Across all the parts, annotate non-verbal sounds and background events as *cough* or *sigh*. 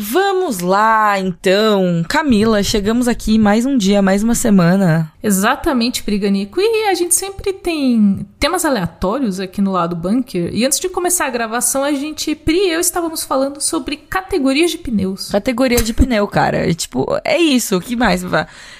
Vamos lá, então. Camila, chegamos aqui mais um dia, mais uma semana. Exatamente, Briganico. E a gente sempre tem temas aleatórios aqui no lado bunker. E antes de começar a gravação, a gente, Pri e eu estávamos falando sobre categorias de pneus. Categoria de pneu, cara. Tipo, é isso. O que mais?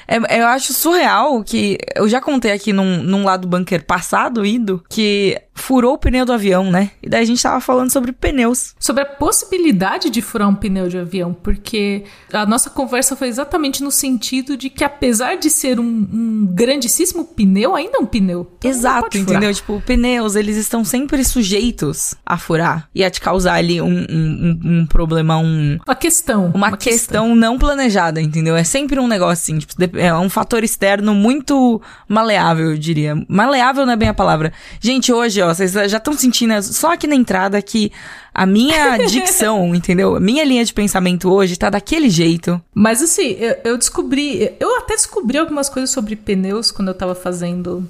É, eu acho surreal que. Eu já contei aqui num, num lado bunker passado, ido, que furou o pneu do avião, né? E daí a gente tava falando sobre pneus. Sobre a possibilidade de furar um pneu de avião, porque a nossa conversa foi exatamente no sentido de que apesar de ser um, um grandíssimo pneu, ainda é um pneu. Então Exato, entendeu? Tipo, pneus, eles estão sempre sujeitos a furar e a te causar ali um, um, um problema, um... Uma questão. Uma, uma questão, questão, não planejada, entendeu? É sempre um negócio assim, tipo, é um fator externo muito maleável, eu diria. Maleável não é bem a palavra. Gente, hoje, ó, ó, vocês já estão sentindo só aqui na entrada que a minha *laughs* dicção, entendeu? A minha linha de pensamento hoje tá daquele jeito. Mas assim, eu, eu descobri, eu até descobri algumas coisas sobre pneus quando eu tava fazendo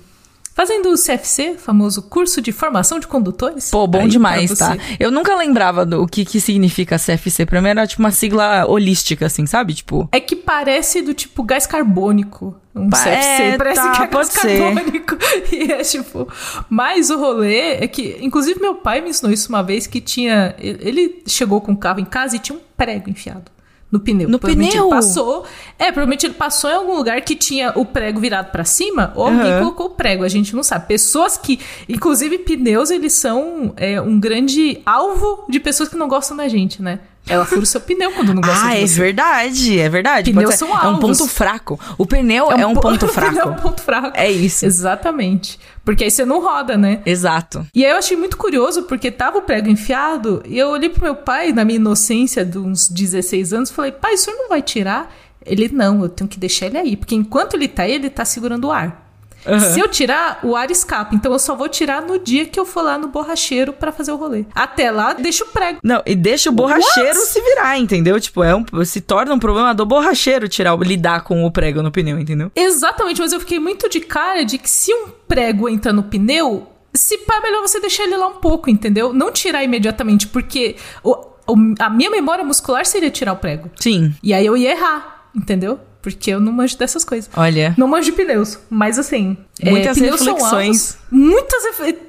Fazendo o CFC, famoso curso de formação de condutores. Pô, bom demais, tá? Eu nunca lembrava do que, que significa CFC. Pra mim era tipo uma sigla holística, assim, sabe? Tipo. É que parece do tipo gás carbônico. Um CFC. É, parece tá, que é gás carbônico. *laughs* E é tipo. Mas o rolê é que. Inclusive, meu pai me ensinou isso uma vez que tinha. Ele chegou com o carro em casa e tinha um prego enfiado no pneu. No pneu? Ele passou. É, provavelmente ele passou em algum lugar que tinha o prego virado para cima, ou alguém uhum. colocou o prego, a gente não sabe. Pessoas que. Inclusive, pneus, eles são é, um grande alvo de pessoas que não gostam da gente, né? Ela fura o seu pneu quando não gosta ah, de você. Ah, é verdade, é verdade. Pneus são alvos. É um ponto fraco. O pneu é um, é um ponto *laughs* fraco. é um ponto fraco. É isso. Exatamente. Porque aí você não roda, né? Exato. E aí eu achei muito curioso, porque tava o prego enfiado, e eu olhei pro meu pai, na minha inocência de uns 16 anos, falei, pai, o senhor não vai tirar? Ele, não, eu tenho que deixar ele aí. Porque enquanto ele tá aí, ele tá segurando o ar. Uhum. Se eu tirar, o ar escapa. Então eu só vou tirar no dia que eu for lá no borracheiro para fazer o rolê. Até lá, deixa o prego. Não, e deixa o borracheiro What? se virar, entendeu? Tipo, é um, se torna um problema do borracheiro tirar, lidar com o prego no pneu, entendeu? Exatamente, mas eu fiquei muito de cara de que se um prego entra no pneu, se pá, é melhor você deixar ele lá um pouco, entendeu? Não tirar imediatamente, porque o, o, a minha memória muscular seria tirar o prego. Sim. E aí eu ia errar, entendeu? Porque eu não manjo dessas coisas. Olha. Não manjo de pneus. Mas assim. Muitas é, reflexões. muitas.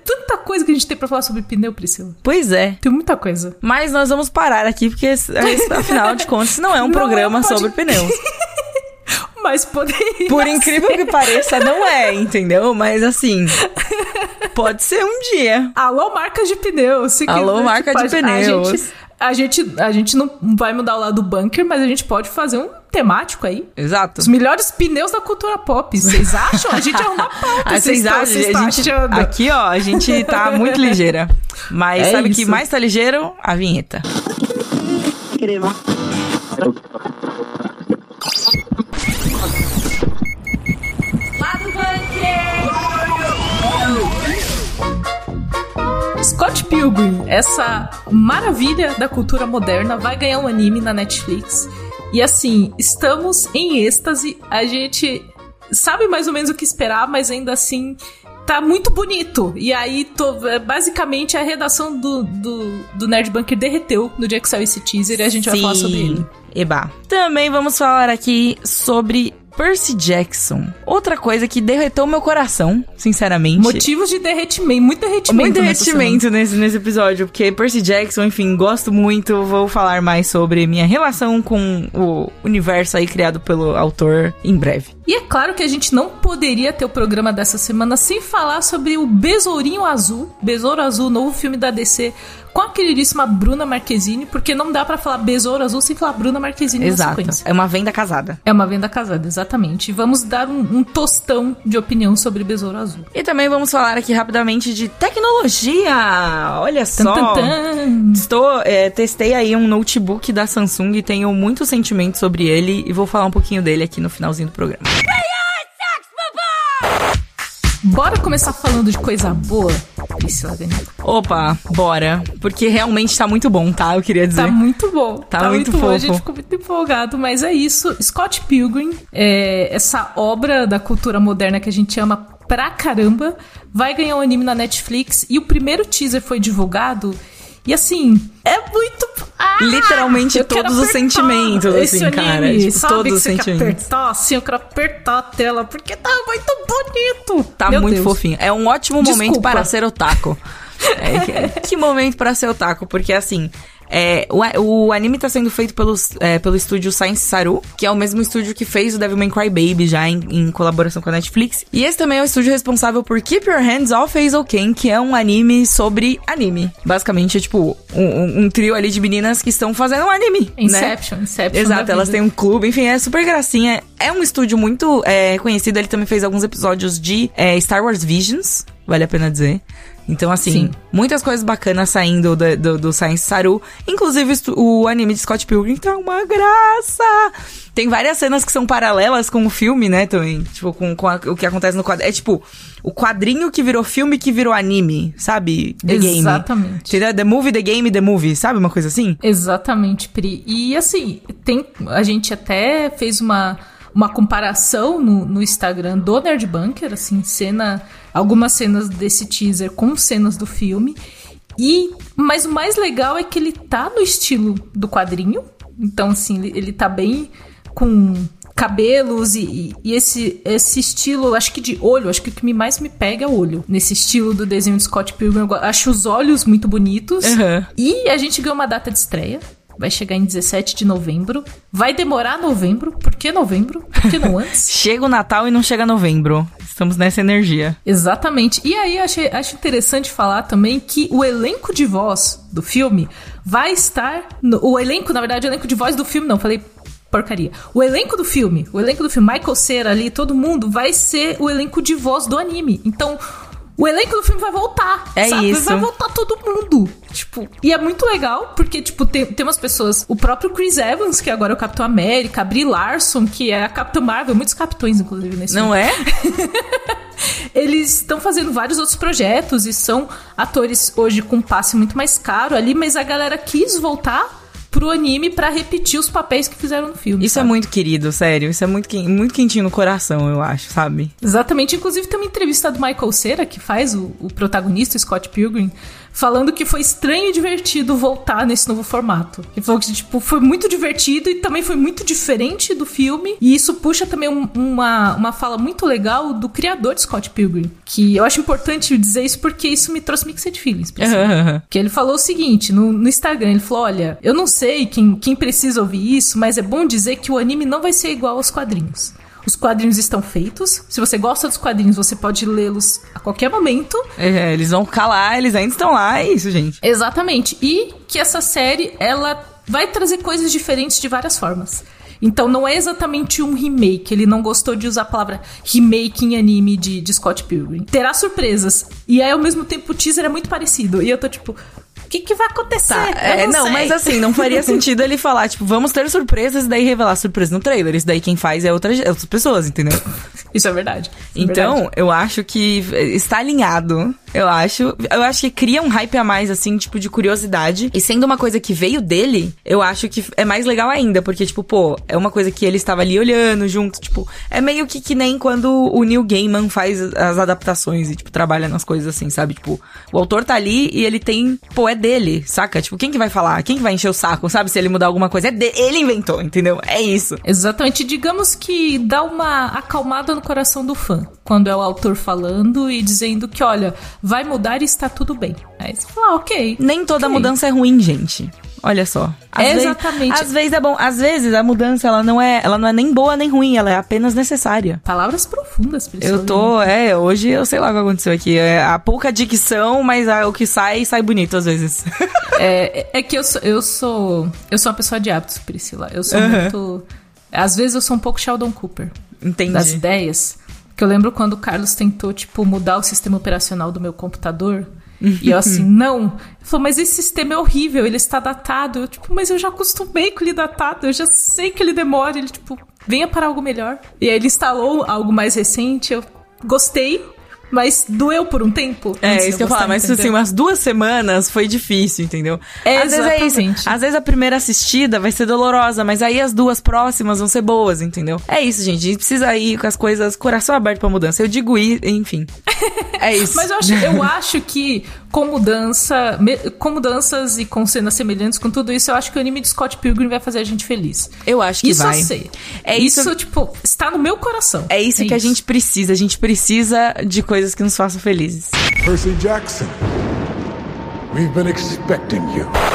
Tanta coisa que a gente tem pra falar sobre pneu, Priscila. Pois é. Tem muita coisa. Mas nós vamos parar aqui, porque afinal de contas não é um *laughs* não programa é, pode... sobre pneus. *laughs* Mas poderia. Por incrível que pareça, não é, entendeu? Mas assim. Pode ser um dia. Alô, marcas de pneus. Alô, marca de pneus. A gente, a gente, a gente não vai mudar o lado do bunker, mas a gente pode fazer um temático aí. Exato. Os melhores pneus da cultura pop. Vocês acham? A gente arruma pauta. *laughs* Ah, vocês acham? A gente, achando? Aqui, ó, a gente tá muito ligeira. Mas é sabe o que mais tá ligeiro? A vinheta. Crema. Scott Pilgrim, essa maravilha da cultura moderna, vai ganhar um anime na Netflix. E assim, estamos em êxtase. A gente sabe mais ou menos o que esperar, mas ainda assim tá muito bonito. E aí, tô, é, basicamente, a redação do, do, do Nerd Bunker derreteu no dia que saiu esse teaser e a gente Sim. vai falar sobre ele. Eba. Também vamos falar aqui sobre Percy Jackson. Outra coisa que derretou meu coração, sinceramente. Motivos de derretimento, muito derretimento. Muito derretimento nesse, nesse episódio, porque Percy Jackson, enfim, gosto muito. Vou falar mais sobre minha relação com o universo aí criado pelo autor em breve. E é claro que a gente não poderia ter o programa dessa semana sem falar sobre o Besourinho Azul, Besouro Azul, novo filme da DC com a queridíssima Bruna Marquezine, porque não dá para falar Besouro Azul sem falar Bruna Marquezine Exato. É uma venda casada. É uma venda casada, exatamente. E vamos dar um, um, tostão de opinião sobre Besouro Azul. E também vamos falar aqui rapidamente de tecnologia. Olha só. Tum, tum, tum. Estou, é, testei aí um notebook da Samsung e tenho muito sentimento sobre ele e vou falar um pouquinho dele aqui no finalzinho do programa. Bora começar falando de coisa boa, Priscila Ganico. Opa, bora. Porque realmente tá muito bom, tá? Eu queria dizer. Tá muito bom. Tá, tá muito, muito bom. A gente ficou muito empolgado. Mas é isso. Scott Pilgrim, é essa obra da cultura moderna que a gente ama pra caramba, vai ganhar um anime na Netflix. E o primeiro teaser foi divulgado. E assim, é muito. Ah, Literalmente todos os sentimentos, assim, cara. Tipo, sabe todos os sentimentos. sentimentos. apertar, assim, eu quero apertar a tela, porque tá muito bonito. Tá Meu muito Deus. fofinho. É um ótimo Desculpa. momento para ser otaku. É, que, que momento para ser otaku, porque assim. É, o, o anime tá sendo feito pelos, é, pelo estúdio Science Saru, que é o mesmo estúdio que fez o Devilman Crybaby já em, em colaboração com a Netflix. E esse também é o estúdio responsável por Keep Your Hands Off Hazel Ken, que é um anime sobre anime. Basicamente é tipo um, um- um trio ali de meninas que estão fazendo um anime. né? Inception, Inception. Exato, elas têm um clube, enfim, é super gracinha. É um estúdio muito é, conhecido, ele também fez alguns episódios de é, Star Wars Visions, vale a pena dizer. Então, assim, Sim. muitas coisas bacanas saindo do, do, do Science Saru. Inclusive, o anime de Scott Pilgrim tá uma graça! Tem várias cenas que são paralelas com o filme, né, também. Tipo, com, com a- o que acontece no quadrinho. É tipo, o quadrinho que virou filme que virou anime, sabe? The Game. Exatamente. Entendeu? The Movie, The Game, The Movie, sabe? Uma coisa assim? Exatamente, Pri. E assim, tem, a gente até fez uma, uma comparação no, no Instagram do Nerd Bunker, assim, cena, algumas cenas desse teaser com cenas do filme. E mas o mais legal é que ele tá no estilo do quadrinho. Então, assim, ele, ele tá bem com cabelos e, e- esse, esse estilo, acho que de olho, acho que o que me mais me pega é o olho. Nesse estilo do desenho de Scott Pilgrim, eu acho os olhos muito bonitos. Aham. E a gente ganhou uma data de estreia. Vai chegar em 17 de novembro. Vai demorar novembro. Por que novembro? Por que não antes? *laughs* Chega o Natal e não chega novembro. Estamos nessa energia. Exatamente. E aí achei, acho interessante falar também que o elenco de voz do filme vai estar. no- o elenco, na verdade, o elenco de voz do filme, não, falei porcaria. O elenco do filme, o elenco do filme, Michael Cera ali, todo mundo, vai ser o elenco de voz do anime. Então. O elenco do filme vai voltar. É sabe? isso. Vai voltar todo mundo. Tipo, e é muito legal, porque, tipo, tem, tem umas pessoas. O próprio Chris Evans, que agora é o Capitão América, a Brie Larson, que é a Capitã Marvel, muitos capitões, inclusive, nesse filme Não é? *laughs* eles estão fazendo vários outros projetos e são atores hoje com um passe muito mais caro ali, mas a galera quis voltar pro anime pra repetir os papéis que fizeram no filme. Isso é sabe? muito querido, sério. Isso é muito, muito quentinho no coração, eu acho, sabe? Exatamente. Inclusive, tem uma entrevista do Michael Cera, que faz o, o protagonista, Scott Pilgrim, falando que foi estranho e divertido voltar nesse novo formato. Ele falou que, tipo, foi muito divertido e também foi muito diferente do filme. E isso puxa também um- uma, uma fala muito legal do criador de Scott Pilgrim. Que eu acho importante dizer isso porque isso me trouxe mixed feelings. pra. Que ele falou o seguinte no, no Instagram: ele falou, olha, eu não sei quem, quem precisa ouvir isso, mas é bom dizer que o anime não vai ser igual aos quadrinhos. Os quadrinhos estão feitos. Se você gosta dos quadrinhos, você pode lê-los a qualquer momento. É, eles vão ficar lá, eles ainda estão lá, é isso, gente. Exatamente. E que essa série, ela vai trazer coisas diferentes de várias formas. Então não é exatamente um remake. Ele não gostou de usar a palavra remake em anime de, de Scott Pilgrim. Terá surpresas. E aí, ao mesmo tempo, o teaser é muito parecido. E eu tô tipo, que, que vai acontecer? Tá, é, não, sei. mas assim, não faria *laughs* sentido ele falar, tipo, vamos ter surpresas e daí revelar surpresa no trailer. Isso daí quem faz é outras, outras pessoas, entendeu? Isso é verdade. Isso é Então, verdade. eu acho que está alinhado. Eu acho. Eu acho que cria um hype a mais, assim, tipo, de curiosidade. E sendo uma coisa que veio dele, eu acho que é mais legal ainda. Porque, tipo, pô, é uma coisa que ele estava ali olhando junto. Tipo, é meio que, que nem quando o Neil Gaiman faz as adaptações e, tipo, trabalha nas coisas assim, sabe? Tipo, o autor tá ali e ele tem. Pô, é dele, saca? Tipo, quem que vai falar? Quem que vai encher o saco, sabe? Se ele mudar alguma coisa. É dele. Ele inventou, entendeu? É isso. Exatamente. Digamos que dá uma acalmada no coração do fã. Quando é o autor falando e dizendo que, olha, vai mudar e está tudo bem. Aí você fala, ah, ok. Nem toda Ok. mudança é ruim, gente. Olha só. Às vezes- Exatamente. às vezes é bom. Às vezes a mudança ela não é, ela não é nem boa nem ruim, ela é apenas necessária. Palavras profundas, Priscila. Eu tô, é, hoje eu sei lá o que aconteceu aqui. É a pouca dicção, mas a- o que sai, sai bonito às vezes. É, é que eu sou, eu sou. Eu sou uma pessoa de hábitos, Priscila. Eu sou Aham. muito. Às vezes eu sou um pouco Sheldon Cooper. Entendi. Das ideias. Que eu lembro quando o Carlos tentou, tipo, mudar o sistema operacional do meu computador. E eu assim, não. Ele falou, mas esse sistema é horrível, ele está datado. Eu, tipo, mas eu já acostumei com ele datado, eu já sei que ele demora. Ele, tipo, venha para algo melhor. E aí ele instalou algo mais recente, eu gostei. Mas doeu por um tempo. É, isso que eu falar, mas entendeu? assim, umas duas semanas foi difícil, entendeu? É, Às exatamente. vezes é isso. Às vezes a primeira assistida vai ser dolorosa, mas aí as duas próximas vão ser boas, entendeu? É isso, gente. A gente precisa ir com as coisas, coração aberto pra mudança. Eu digo ir, enfim. *laughs* É isso. mas eu acho, eu acho que com mudança, com mudanças e com cenas semelhantes, com tudo isso, eu acho que o anime de Scott Pilgrim vai fazer a gente feliz. Eu acho que isso vai. Isso eu sei. É isso, isso, tipo, está no meu coração. É isso é que isso. a gente precisa. A gente precisa de coisas que nos façam felizes. Percy Jackson, we've been expecting you.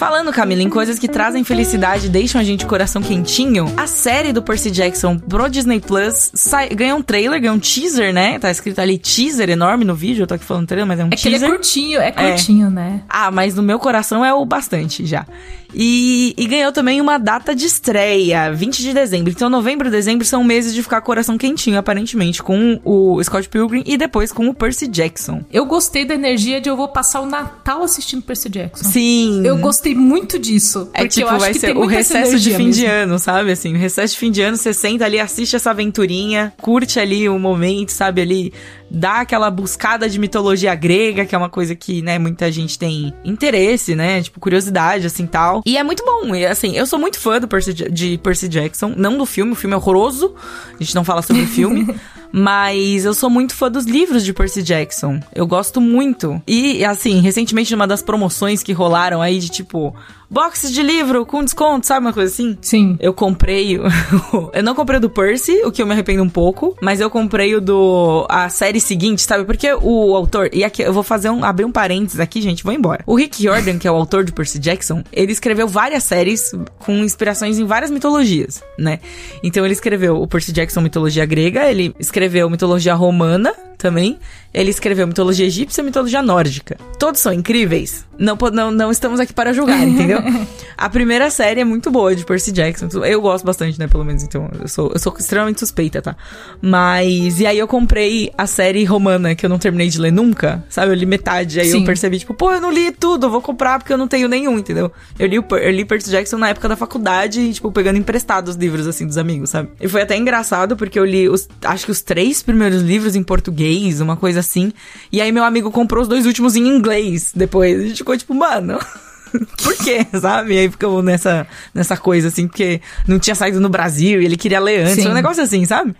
Falando, Camila, em coisas que trazem felicidade e deixam a gente coração quentinho, a série do Percy Jackson pro Disney Plus sai, ganhou um trailer, ganhou um teaser, né? Tá escrito ali teaser enorme no vídeo, eu tô aqui falando trailer, mas é um é teaser. É que ele é curtinho, é curtinho, é. né? Ah, mas no meu coração é o bastante já. E, e, ganhou também uma data de estreia, 20 de dezembro. Então, novembro e dezembro são meses de ficar coração quentinho, aparentemente, com o Scott Pilgrim e depois com o Percy Jackson. Eu gostei da energia de eu vou passar o Natal assistindo Percy Jackson. Sim. Eu gostei muito disso. É tipo, vai ser o recesso de fim mesmo. de ano, sabe? Assim, o recesso de fim de ano, você senta ali, assiste essa aventurinha, curte ali o momento, sabe? Ali dá aquela buscada de mitologia grega, que é uma coisa que, né, muita gente tem interesse, né? Tipo, curiosidade, assim, tal. E é muito bom. E, assim, eu sou muito fã do Percy, de Percy Jackson, não do filme, o filme é horroroso. A gente não fala sobre o *laughs* filme. Mas eu sou muito fã dos livros de Percy Jackson. Eu gosto muito. E, assim, recentemente, numa das promoções que rolaram aí de tipo, boxes de livro com desconto, sabe uma coisa assim? Sim. Eu comprei. *laughs* eu não comprei o do Percy, o que eu me arrependo um pouco, mas eu comprei o do. a série seguinte, sabe? Porque o autor. E aqui eu vou fazer um. abrir um parênteses aqui, gente, vou embora. O Rick Jordan, que é o autor de Percy Jackson, ele escreveu várias séries com inspirações em várias mitologias, né? Então ele escreveu o Percy Jackson mitologia grega, ele escreveu mitologia romana também. Ele escreveu mitologia egípcia e mitologia nórdica. Todos são incríveis. Não, não, não estamos aqui para julgar, entendeu? *laughs* a primeira série é muito boa de Percy Jackson. Eu gosto bastante, né? Pelo menos, então. Eu sou, eu sou extremamente suspeita, tá? Mas. E aí eu comprei a série romana, que eu não terminei de ler nunca. Sabe? Eu li metade. Aí Sim. eu percebi, tipo, pô, eu não li tudo, eu vou comprar porque eu não tenho nenhum, entendeu? Eu li, eu li Percy Jackson na época da faculdade e, tipo, pegando emprestado os livros, assim, dos amigos, sabe? E foi até engraçado porque eu li, os, acho que os três primeiros livros em português, uma coisa assim. E aí meu amigo comprou os dois últimos em inglês depois. A gente ficou tipo, mano. *laughs* Por quê, sabe? E aí ficamos nessa, nessa coisa, assim, porque não tinha saído no Brasil e ele queria ler antes. Sim. Um negócio assim, sabe?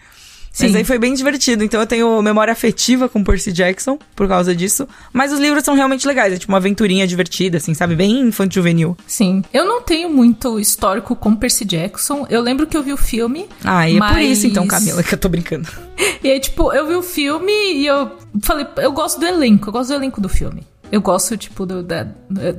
Sim. Mas aí foi bem divertido. Então eu tenho memória afetiva com Percy Jackson por causa disso. Mas os livros são realmente legais. É tipo uma aventurinha divertida, assim, sabe? Bem infantil juvenil. Sim. Eu não tenho muito histórico com Percy Jackson. Eu lembro que eu vi o filme. Ah, e mas... é por isso então, Camila, que eu tô brincando. *laughs* e aí, tipo, eu vi o filme e eu falei, eu gosto do elenco. Eu gosto do elenco do filme. Eu gosto, tipo, do, da,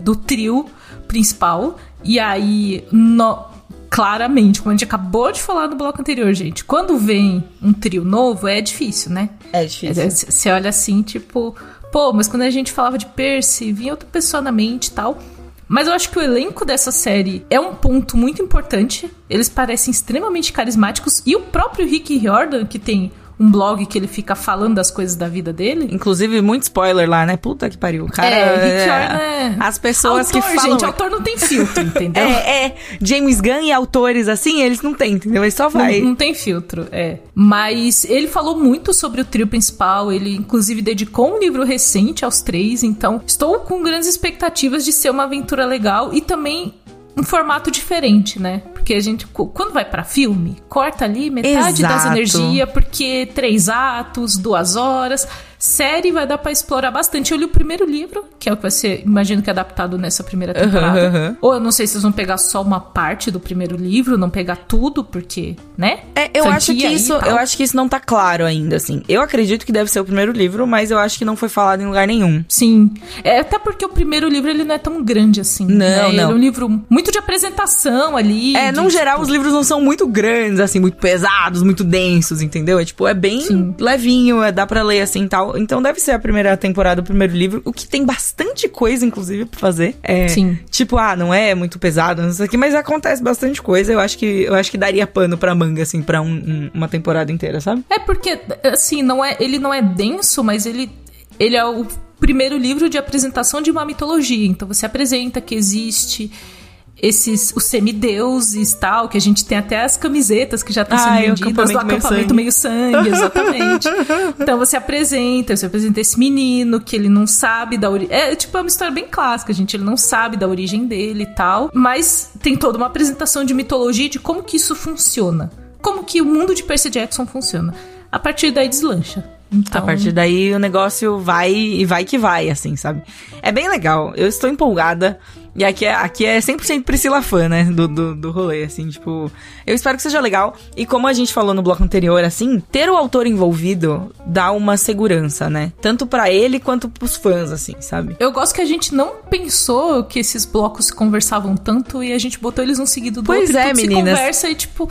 do trio principal. E aí, no, claramente, como a gente acabou de falar no bloco anterior, gente, quando vem um trio novo, é difícil, né? É difícil. Você olha assim, tipo, pô, mas quando a gente falava de Percy, vinha outra pessoa na mente e tal. Mas eu acho que o elenco dessa série é um ponto muito importante. Eles parecem extremamente carismáticos. E o próprio Rick Riordan, que tem um blog que ele fica falando das coisas da vida dele. Inclusive, muito spoiler lá, né? Puta que pariu. Cara, é, Rick é... As pessoas autor, que falam... gente, autor não tem filtro, *laughs* entendeu? é, é. James Gunn e autores assim, eles não têm, entendeu? Ele só vai. Não, não tem filtro, é. Mas ele falou muito sobre o trio principal, ele inclusive dedicou um livro recente aos três, então estou com grandes expectativas de ser uma aventura legal e também um formato diferente, né? Porque a gente, quando vai para filme, corta ali metade Exato. das energias, porque três atos, duas horas. Série vai dar para explorar bastante. Eu li o primeiro livro, que é o que vai ser, imagino que é adaptado nessa primeira temporada. Uhum, uhum. Ou eu não sei se vocês vão pegar só uma parte do primeiro livro, não pegar tudo, porque, né? É, eu acho que isso, eu acho que isso não tá claro ainda, assim. Eu acredito que deve ser o primeiro livro, mas eu acho que não foi falado em lugar nenhum. Sim. É até porque o primeiro livro ele não é tão grande assim. Não, né? não. Ele é um livro muito de apresentação ali. É, no geral tipo... os livros não são muito grandes, assim, muito pesados, muito densos, entendeu? É tipo, é bem Sim. levinho, é, dá para ler assim, tal. Então deve ser a primeira temporada, o primeiro livro, o que tem bastante coisa, inclusive, pra fazer. É, Sim. Tipo, ah, não é muito pesado, não sei o que, mas acontece bastante coisa. Eu acho que, eu acho que daria pano pra manga, assim, pra um, um, uma temporada inteira, sabe? É porque, assim, não é, ele não é denso, mas ele, ele é o primeiro livro de apresentação de uma mitologia. Então você apresenta que existe esses os semideuses tal, que a gente tem até as camisetas que já estão sendo vendidas do acampamento meio sangue, exatamente. *laughs* então você apresenta, você apresenta esse menino que ele não sabe da origem. É tipo é uma história bem clássica, gente. Ele não sabe da origem dele e tal. Mas tem toda uma apresentação de mitologia de como que isso funciona. Como que o mundo de Percy Jackson funciona. A partir daí deslancha. Então... A partir daí o negócio vai e vai que vai, assim, sabe? É bem legal. Eu estou empolgada. E aqui é, aqui é 100% Priscila fã, né? Do, do, do rolê, assim, tipo. Eu espero que seja legal. E como a gente falou no bloco anterior, assim, ter o autor envolvido dá uma segurança, né? Tanto para ele quanto pros fãs, assim, sabe? Eu gosto que a gente não pensou que esses blocos conversavam tanto e a gente botou eles um seguido do pois outro. Pois é, meninas. conversa e, tipo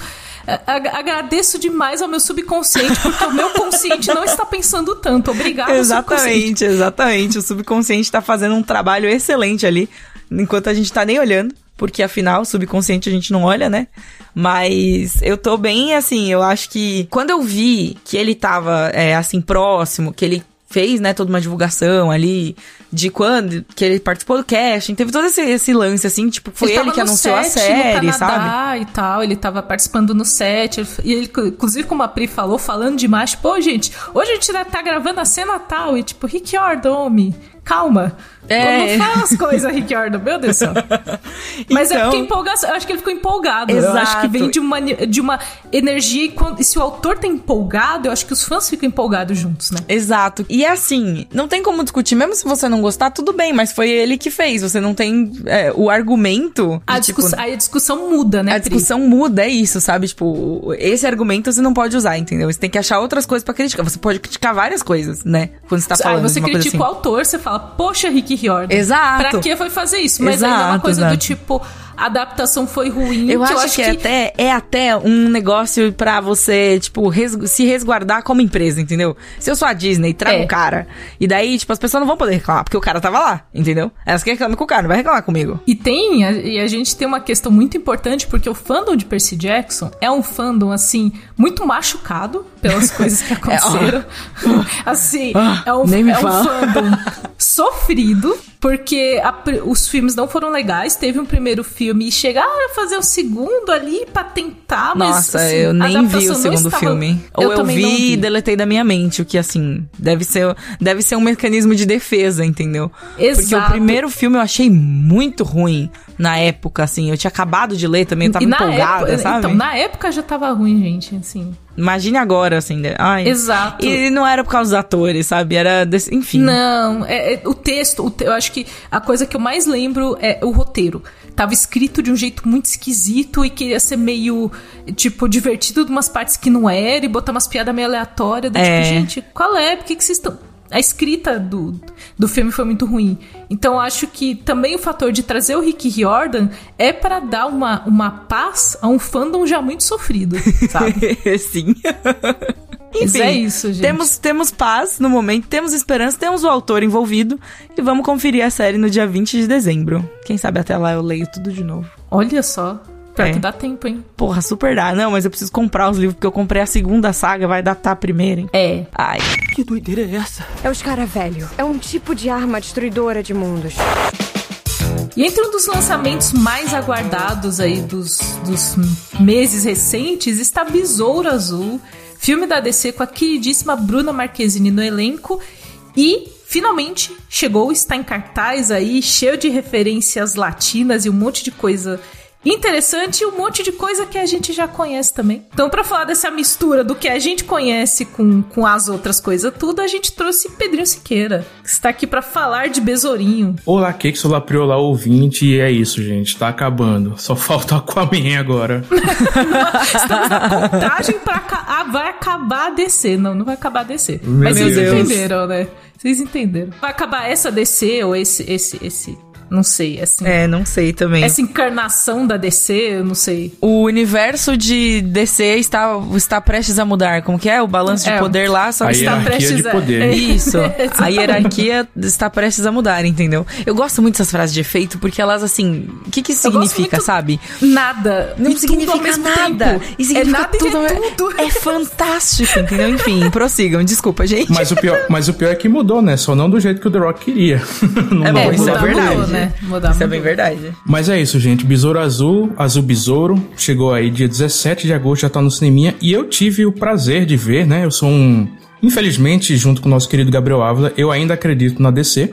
agradeço demais ao meu subconsciente, porque o meu consciente não está pensando tanto. Obrigada, *laughs* Exatamente, exatamente. O subconsciente está fazendo um trabalho excelente ali, enquanto a gente está nem olhando. Porque afinal, subconsciente a gente não olha, né? Mas eu tô bem assim, eu acho que quando eu vi que ele tava é, assim próximo, que ele fez, né, toda uma divulgação ali de quando que ele participou do casting, teve todo esse, esse lance, assim, tipo, foi ele, ele que anunciou set, a série, no sabe? e tal, ele tava participando no set, e ele, inclusive, como a Pri falou, falando demais, pô, gente, hoje a gente tá gravando a cena tal, e tipo, Rick Ordome, calma. É. Fala as coisas, Rick Jordan, meu Deus do céu. *laughs* Mas é então... é porque empolgação. Eu acho que ele ficou empolgado. Exato. Eu acho que vem de uma, de uma energia. E, quando, e se o autor tá empolgado, eu acho que os fãs ficam empolgados juntos, né? Exato. E é assim, não tem como discutir. Mesmo se você não gostar, tudo bem, mas foi ele que fez. Você não tem é, o argumento. A, tipo, discuss... aí a discussão muda, né? A Pri? discussão muda, é isso, sabe? Tipo, esse argumento você não pode usar, entendeu? Você tem que achar outras coisas para criticar. Você pode criticar várias coisas, né? Quando você tá falando. Aí você critica assim. o autor, você fala, poxa, Rick Riordan. Exato. Pra que foi fazer isso? Mas exato, aí é uma coisa exato. do tipo, a adaptação foi ruim. Eu, acho, eu acho que, que, É, até, é até um negócio para você, tipo, res, se resguardar como empresa, entendeu? Se eu sou a Disney, traga é. um cara. E daí, tipo, as pessoas não vão poder reclamar, porque o cara tava lá, entendeu? Elas querem reclamar com o cara, não vai reclamar comigo. E tem, a, e a gente tem uma questão muito importante, porque o fandom de Percy Jackson é um fandom, assim, muito machucado pelas *laughs* coisas que aconteceram. é, *laughs* assim, ah, é um, é um fandom *laughs* sofrido porque a, os filmes não foram legais. Teve um primeiro filme e chegar a fazer o segundo ali pra tentar, mas. Nossa, assim, eu nem vi o segundo estava... filme. Ou eu, eu vi e deletei da minha mente, o que assim, deve ser, deve ser um mecanismo de defesa, entendeu? Exato. Porque o primeiro filme eu achei muito ruim na época, assim. Eu tinha acabado de ler também, eu tava empolgada, época, sabe? Então, na época já tava ruim, gente, assim. Imagine agora, assim. Né? Ai. Exato. E não era por causa dos atores, sabe? Era. Desse, enfim. Não, é, é o texto, o te, eu acho que a coisa que eu mais lembro é o roteiro. Tava escrito de um jeito muito esquisito e queria ser meio, tipo, divertido de umas partes que não era e botar umas piadas meio aleatórias. Tipo, é. Tipo, gente, qual é? Por que, que vocês estão a escrita do, do filme foi muito ruim. Então acho que também o fator de trazer o Rick Riordan é para dar uma, uma paz a um fandom já muito sofrido, sabe? *laughs* Sim. Enfim, é isso, gente. Temos, temos paz no momento, temos esperança, temos o autor envolvido e vamos conferir a série no dia 20 de dezembro. Quem sabe até lá eu leio tudo de novo. Olha só. Pior é. que dá tempo, hein? Porra, super dá. Não, mas eu preciso comprar os livros, porque eu comprei a segunda saga, vai datar a primeira, hein? É. Ai. Que doideira é essa? É o escaravelho. É um tipo de arma destruidora de mundos. E entre um dos lançamentos mais aguardados aí dos, dos meses recentes está Besouro Azul, filme da DC com a queridíssima Bruna Marquezine no elenco e finalmente chegou, está em cartaz aí, cheio de referências latinas e um monte de coisa interessante e um monte de coisa que a gente já conhece também. Então, para falar dessa mistura do que a gente conhece com, com as outras coisas tudo, a gente trouxe Pedrinho Siqueira, que está aqui para falar de Besourinho. Olá, que sou Lapriola ouvinte e é isso, gente, tá acabando. Só falta Aquaman agora. *laughs* Estamos na contagem pra... Ah, vai acabar a DC. Não, não vai acabar a DC. Meu Mas vocês Deus. entenderam, né? Vocês entenderam. Vai acabar essa DC ou esse, esse, esse não sei, assim. É, não sei também. Essa encarnação da DC, eu não sei. O universo de DC está, está prestes a mudar. Como que é? O balanço de é, poder lá só está prestes de poder. *laughs* a. *laughs* Isso. a hierarquia está prestes a mudar, entendeu? Eu gosto muito dessas frases de efeito porque elas, assim. O que que isso significa, sabe? Nada. Não significa nada. E significa é nada tudo. É, tudo. É fantástico, entendeu? Enfim, *laughs* prossigam. Desculpa, gente. Mas o, pior, mas o pior é que mudou, né? Só não do jeito que o The Rock queria. não é, bom, isso é verdade. Né? Né? Mudar, Isso é bem verdade. Mas é isso, gente. Besouro Azul, Azul Besouro, chegou aí dia 17 de agosto, já tá no cineminha. E eu tive o prazer de ver, né? Eu sou um... Infelizmente, junto com o nosso querido Gabriel Ávila, eu ainda acredito na DC.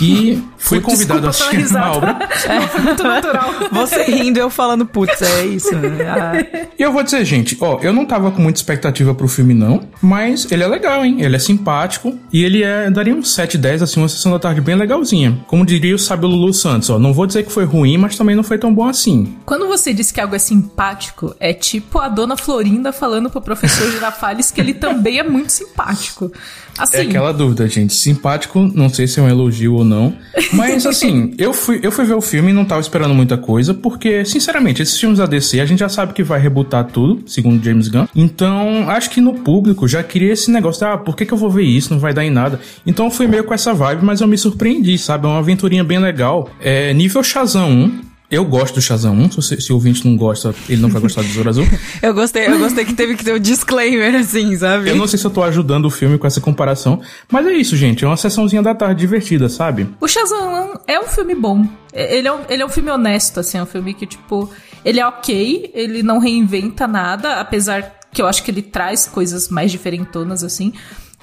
E *laughs* fui convidado a assistir a obra. *laughs* Não, foi muito natural. *laughs* Você rindo e eu falando, putz, é isso. né? Ah, E eu vou dizer, gente, ó, eu não tava com muita expectativa pro filme, não, mas ele é legal, hein? Ele é simpático e ele é. daria um 7, 10, assim, uma sessão da tarde bem legalzinha. Como diria o sábio Lulu Santos, ó, não vou dizer que foi ruim, mas também não foi tão bom assim. Quando você diz que algo é simpático, é tipo a dona Florinda falando pro professor Girafales que ele também é muito simpático. Assim, É aquela dúvida, gente. Simpático, não sei se é um elogio ou não. Mas assim, eu fui, eu fui ver o filme e não tava esperando muita coisa, porque, sinceramente, esses filmes da DC a gente já sabe que vai rebutar tudo, segundo James Gunn. Então, acho que no público já queria esse negócio, ah, por que, que eu vou ver isso? Não vai dar em nada. Então eu fui meio com essa vibe, mas eu me surpreendi, sabe? É uma aventurinha bem legal. É nível Shazam 1. Eu gosto do Shazam 1, se, se o ouvinte não gosta, ele não vai gostar do Besouro Azul. *laughs* eu gostei, eu gostei que teve que ter o disclaimer, assim, sabe? Eu não sei se eu tô ajudando o filme com essa comparação, mas é isso, gente. É uma sessãozinha da tarde divertida, sabe? O Shazam é um filme bom. Ele é um, ele é um filme honesto, assim, é um filme que, tipo, ele é ok, ele não reinventa nada, apesar que eu acho que ele traz coisas mais diferentonas, assim.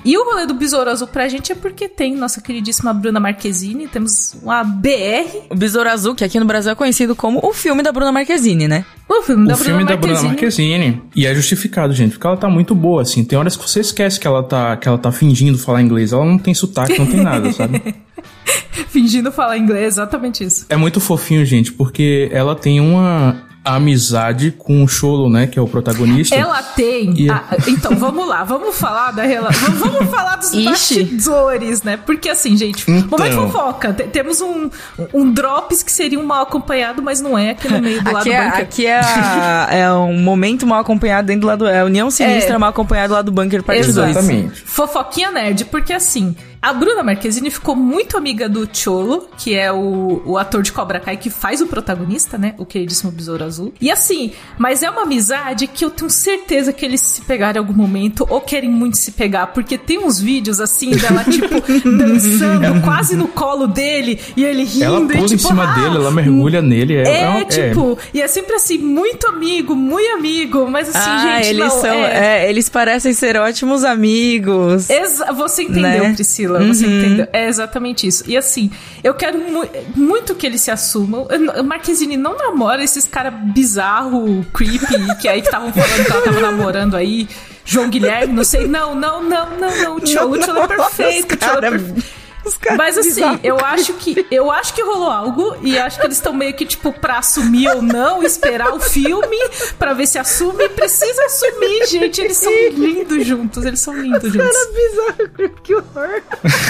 E o rolê do Besouro Azul pra gente é porque tem nossa queridíssima Bruna Marquezine, temos uma BR, O Besouro Azul, que aqui no Brasil é conhecido como o filme da Bruna Marquezine, né? o filme da o filme Bruna da Bruna. Marquezine. E é justificado, gente, porque ela tá muito boa, assim. Tem horas que você esquece que ela tá, que ela tá fingindo falar inglês. Ela não tem sotaque, não tem nada, sabe? *laughs* Fingindo falar inglês, exatamente isso. É muito fofinho, gente, porque ela tem uma amizade com o Cholo, né, que é o protagonista. Ela tem. E- Ah, então, vamos lá, vamos falar da relação. Vamos falar dos Ixi. bastidores, né? Porque assim, gente, Então. momento fofoca. Te- temos um, um drops que seria um mal acompanhado, mas não é aqui no meio do lado Aqui, do é, bunker. aqui é, a- é um momento mal acompanhado dentro do lado. É a União Sinistra É. mal acompanhado lá do bunker parte 2. Exatamente. Fofoquinha nerd, porque assim, a Bruna Marquezine ficou muito amiga do Cholo, que é o, o ator de Cobra Kai que faz o protagonista, né? O queridíssimo Besouro Azul. E assim, mas é uma amizade que eu tenho certeza que eles se pegaram em algum momento ou querem muito se pegar, porque tem uns vídeos assim dela, tipo, *laughs* dançando quase no colo dele e ele rindo Ela e pula tipo, em cima ah, dele, ela mergulha nele. É, É, é um- é- tipo, e é sempre assim, muito amigo, muito amigo, mas assim, ah, gente, eles não, são. é, é, eles parecem ser ótimos amigos. Exa você entendeu, Né? Priscila. Você Uhum. entendeu. É exatamente isso. E assim, eu quero mu- muito que eles se assumam. Eu- Marquezine não namora esses caras bizarro, creepy, que aí que estavam falando que ela tava namorando aí. João Guilherme, não sei. Não, não, não, não, não. O Cholo, o Cholo é perfeito. O Cholo é perfeito. Os caras Mas assim, eu acho que eu acho que rolou algo e acho que eles estão meio que tipo pra assumir ou não, esperar o filme pra ver se assume. Precisa assumir, gente. Eles são *laughs* lindos juntos, eles são lindos juntos. bizarro, que horror.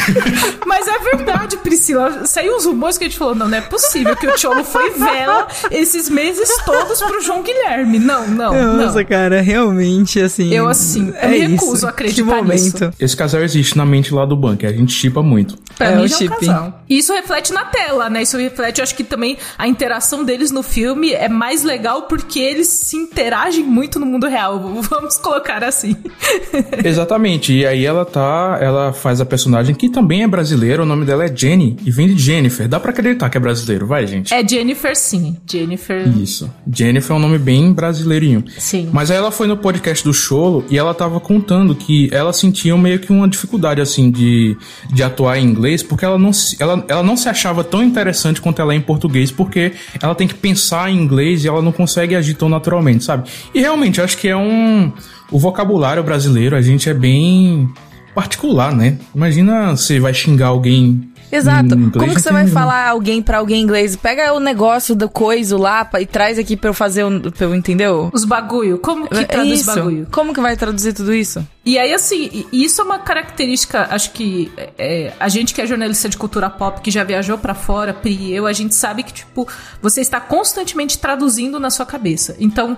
*laughs* Mas é verdade, Priscila. Saiu uns rumores que a gente falou: não, não é possível que o Cholo foi vela esses meses todos pro João Guilherme. Não, não, Nossa, não. cara, realmente, assim. Eu, assim, eu é me isso. recuso a acreditar Que momento. nisso. Esse casal existe na mente lá do bunker. A gente chipa muito. Pra É, mim o já é um casal. E isso reflete na tela, né? Isso reflete, eu acho que também a interação deles no filme é mais legal porque eles se interagem muito no mundo real. *laughs* Vamos colocar assim. *laughs* Exatamente. E aí ela tá. Ela faz a personagem que também é brasileira. O nome dela é Jenny. E vem de Jennifer. Dá pra acreditar que é brasileiro, vai, gente. É Jennifer, sim. Jennifer. Isso. Jennifer é um nome bem brasileirinho. Sim. Mas aí ela foi no podcast do Cholo e ela tava contando que ela sentia meio que uma dificuldade, assim, de, de atuar em inglês, porque ela não, se, ela, ela não se achava tão interessante quanto ela é em português, porque ela tem que pensar em inglês e ela não consegue agir tão naturalmente, sabe? E realmente, acho que é um. O vocabulário brasileiro, a gente é bem particular, né? Imagina você vai xingar alguém. Exato. em inglês, Como que você vai falar alguém pra alguém em inglês? Pega o negócio do coiso lá e traz aqui pra eu fazer um. Pra eu, entendeu? Os bagulho. Como que É traduz isso. bagulho? Como que vai traduzir tudo isso? E aí, assim, isso é uma característica, acho que é, a gente que é jornalista de cultura pop, que já viajou pra fora, Pri e eu, a gente sabe que, tipo, você está constantemente traduzindo na sua cabeça. Então,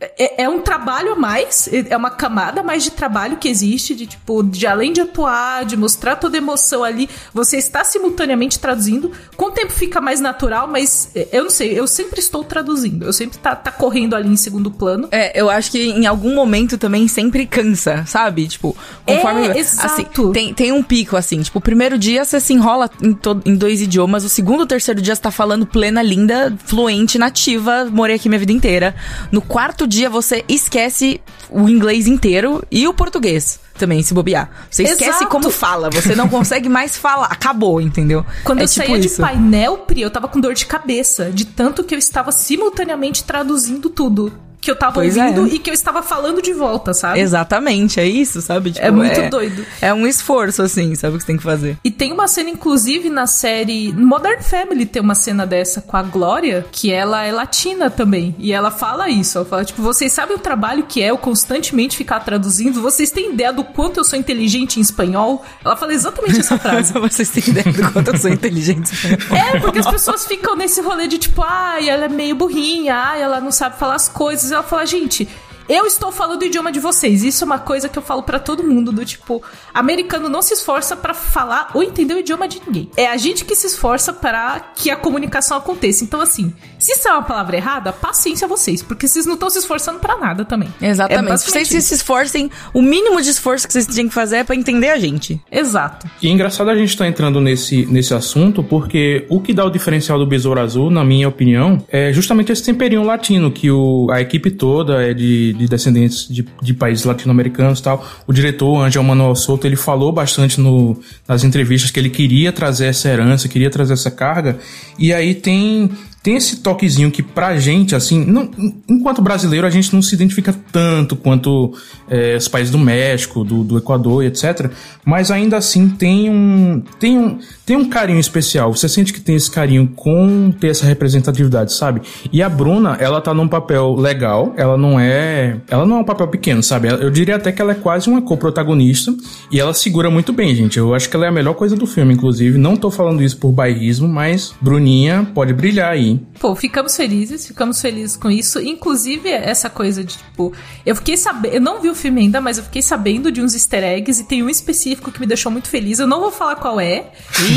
é, é, um trabalho a mais, é uma camada a mais de trabalho que existe, de tipo, de além de atuar, de mostrar toda a emoção ali, você está simultaneamente traduzindo. Com o tempo fica mais natural, mas é, eu não sei, eu sempre estou traduzindo, eu sempre tá, tá correndo ali em segundo plano. É, eu acho que em algum momento também sempre cansa, sabe? Tipo, conforme. É, exato. Assim, tem, tem um pico, assim, tipo, o primeiro dia você se enrola em, em dois idiomas, o segundo ou terceiro dia você tá falando plena, linda, fluente, nativa, morei aqui minha vida inteira. No quarto dia você esquece o inglês inteiro e o português também, se bobear. Você esquece Exato. como fala, você não consegue mais falar. Acabou, entendeu? Quando é eu tipo saía isso. de painel, Pri, eu tava com dor de cabeça, de tanto que eu estava simultaneamente traduzindo tudo que eu tava Pois ouvindo é. e que eu estava falando de volta, sabe? Exatamente, é isso, sabe? Tipo, É muito doido. É um esforço, assim, sabe o que você tem que fazer. E tem uma cena, inclusive, na série Modern Family tem uma cena dessa com a Glória, que ela é latina também. E ela fala isso. Ela fala, tipo, vocês sabem o trabalho que é eu constantemente ficar traduzindo? Vocês têm ideia do quanto eu sou inteligente em espanhol? Ela fala exatamente essa frase. *laughs* Vocês têm ideia do quanto eu sou inteligente. É, porque as pessoas ficam nesse rolê de tipo, ai, ela é meio burrinha, ai, ela não sabe falar as coisas. Ela fala, gente. Eu estou falando o idioma de vocês. Isso é uma coisa que eu falo pra todo mundo do tipo, americano não se esforça pra falar ou entender o idioma de ninguém. É a gente que se esforça para que a comunicação aconteça. Então assim, se isso é uma palavra errada, paciência a vocês, porque vocês não estão se esforçando pra nada também. É Exatamente. basicamente vocês se esforcem, o mínimo de esforço que vocês têm que fazer é pra entender a gente. Exato. E é engraçado a gente estar entrando nesse, nesse assunto, porque o que dá o diferencial do Besouro Azul, na minha opinião, é justamente esse temperinho latino, que o, a equipe toda é de, de descendentes de, de países latino-americanos e tal. O diretor, Angel Manuel Souto, ele falou bastante no, nas entrevistas que ele queria trazer essa herança, queria trazer essa carga, e aí tem tem esse toquezinho que pra gente, assim, não, enquanto brasileiro, a gente não se identifica tanto quanto é, os países do México, do, do Equador etc. Mas ainda assim tem um, tem, um, tem um carinho especial. Você sente que tem esse carinho com ter essa representatividade, sabe? E a Bruna, ela tá num papel legal, ela não é. Ela não é um papel pequeno, sabe? Eu diria até que ela é quase uma co-protagonista e ela segura muito bem, gente. Eu acho que ela é a melhor coisa do filme, inclusive. Não tô falando isso por bairrismo, mas Bruninha pode brilhar aí. Pô, ficamos felizes, ficamos felizes com isso. Inclusive, essa coisa de, tipo, eu fiquei sabendo. Eu não vi o filme ainda, mas eu fiquei sabendo de uns easter eggs e tem um específico que me deixou muito feliz. Eu não vou falar qual é.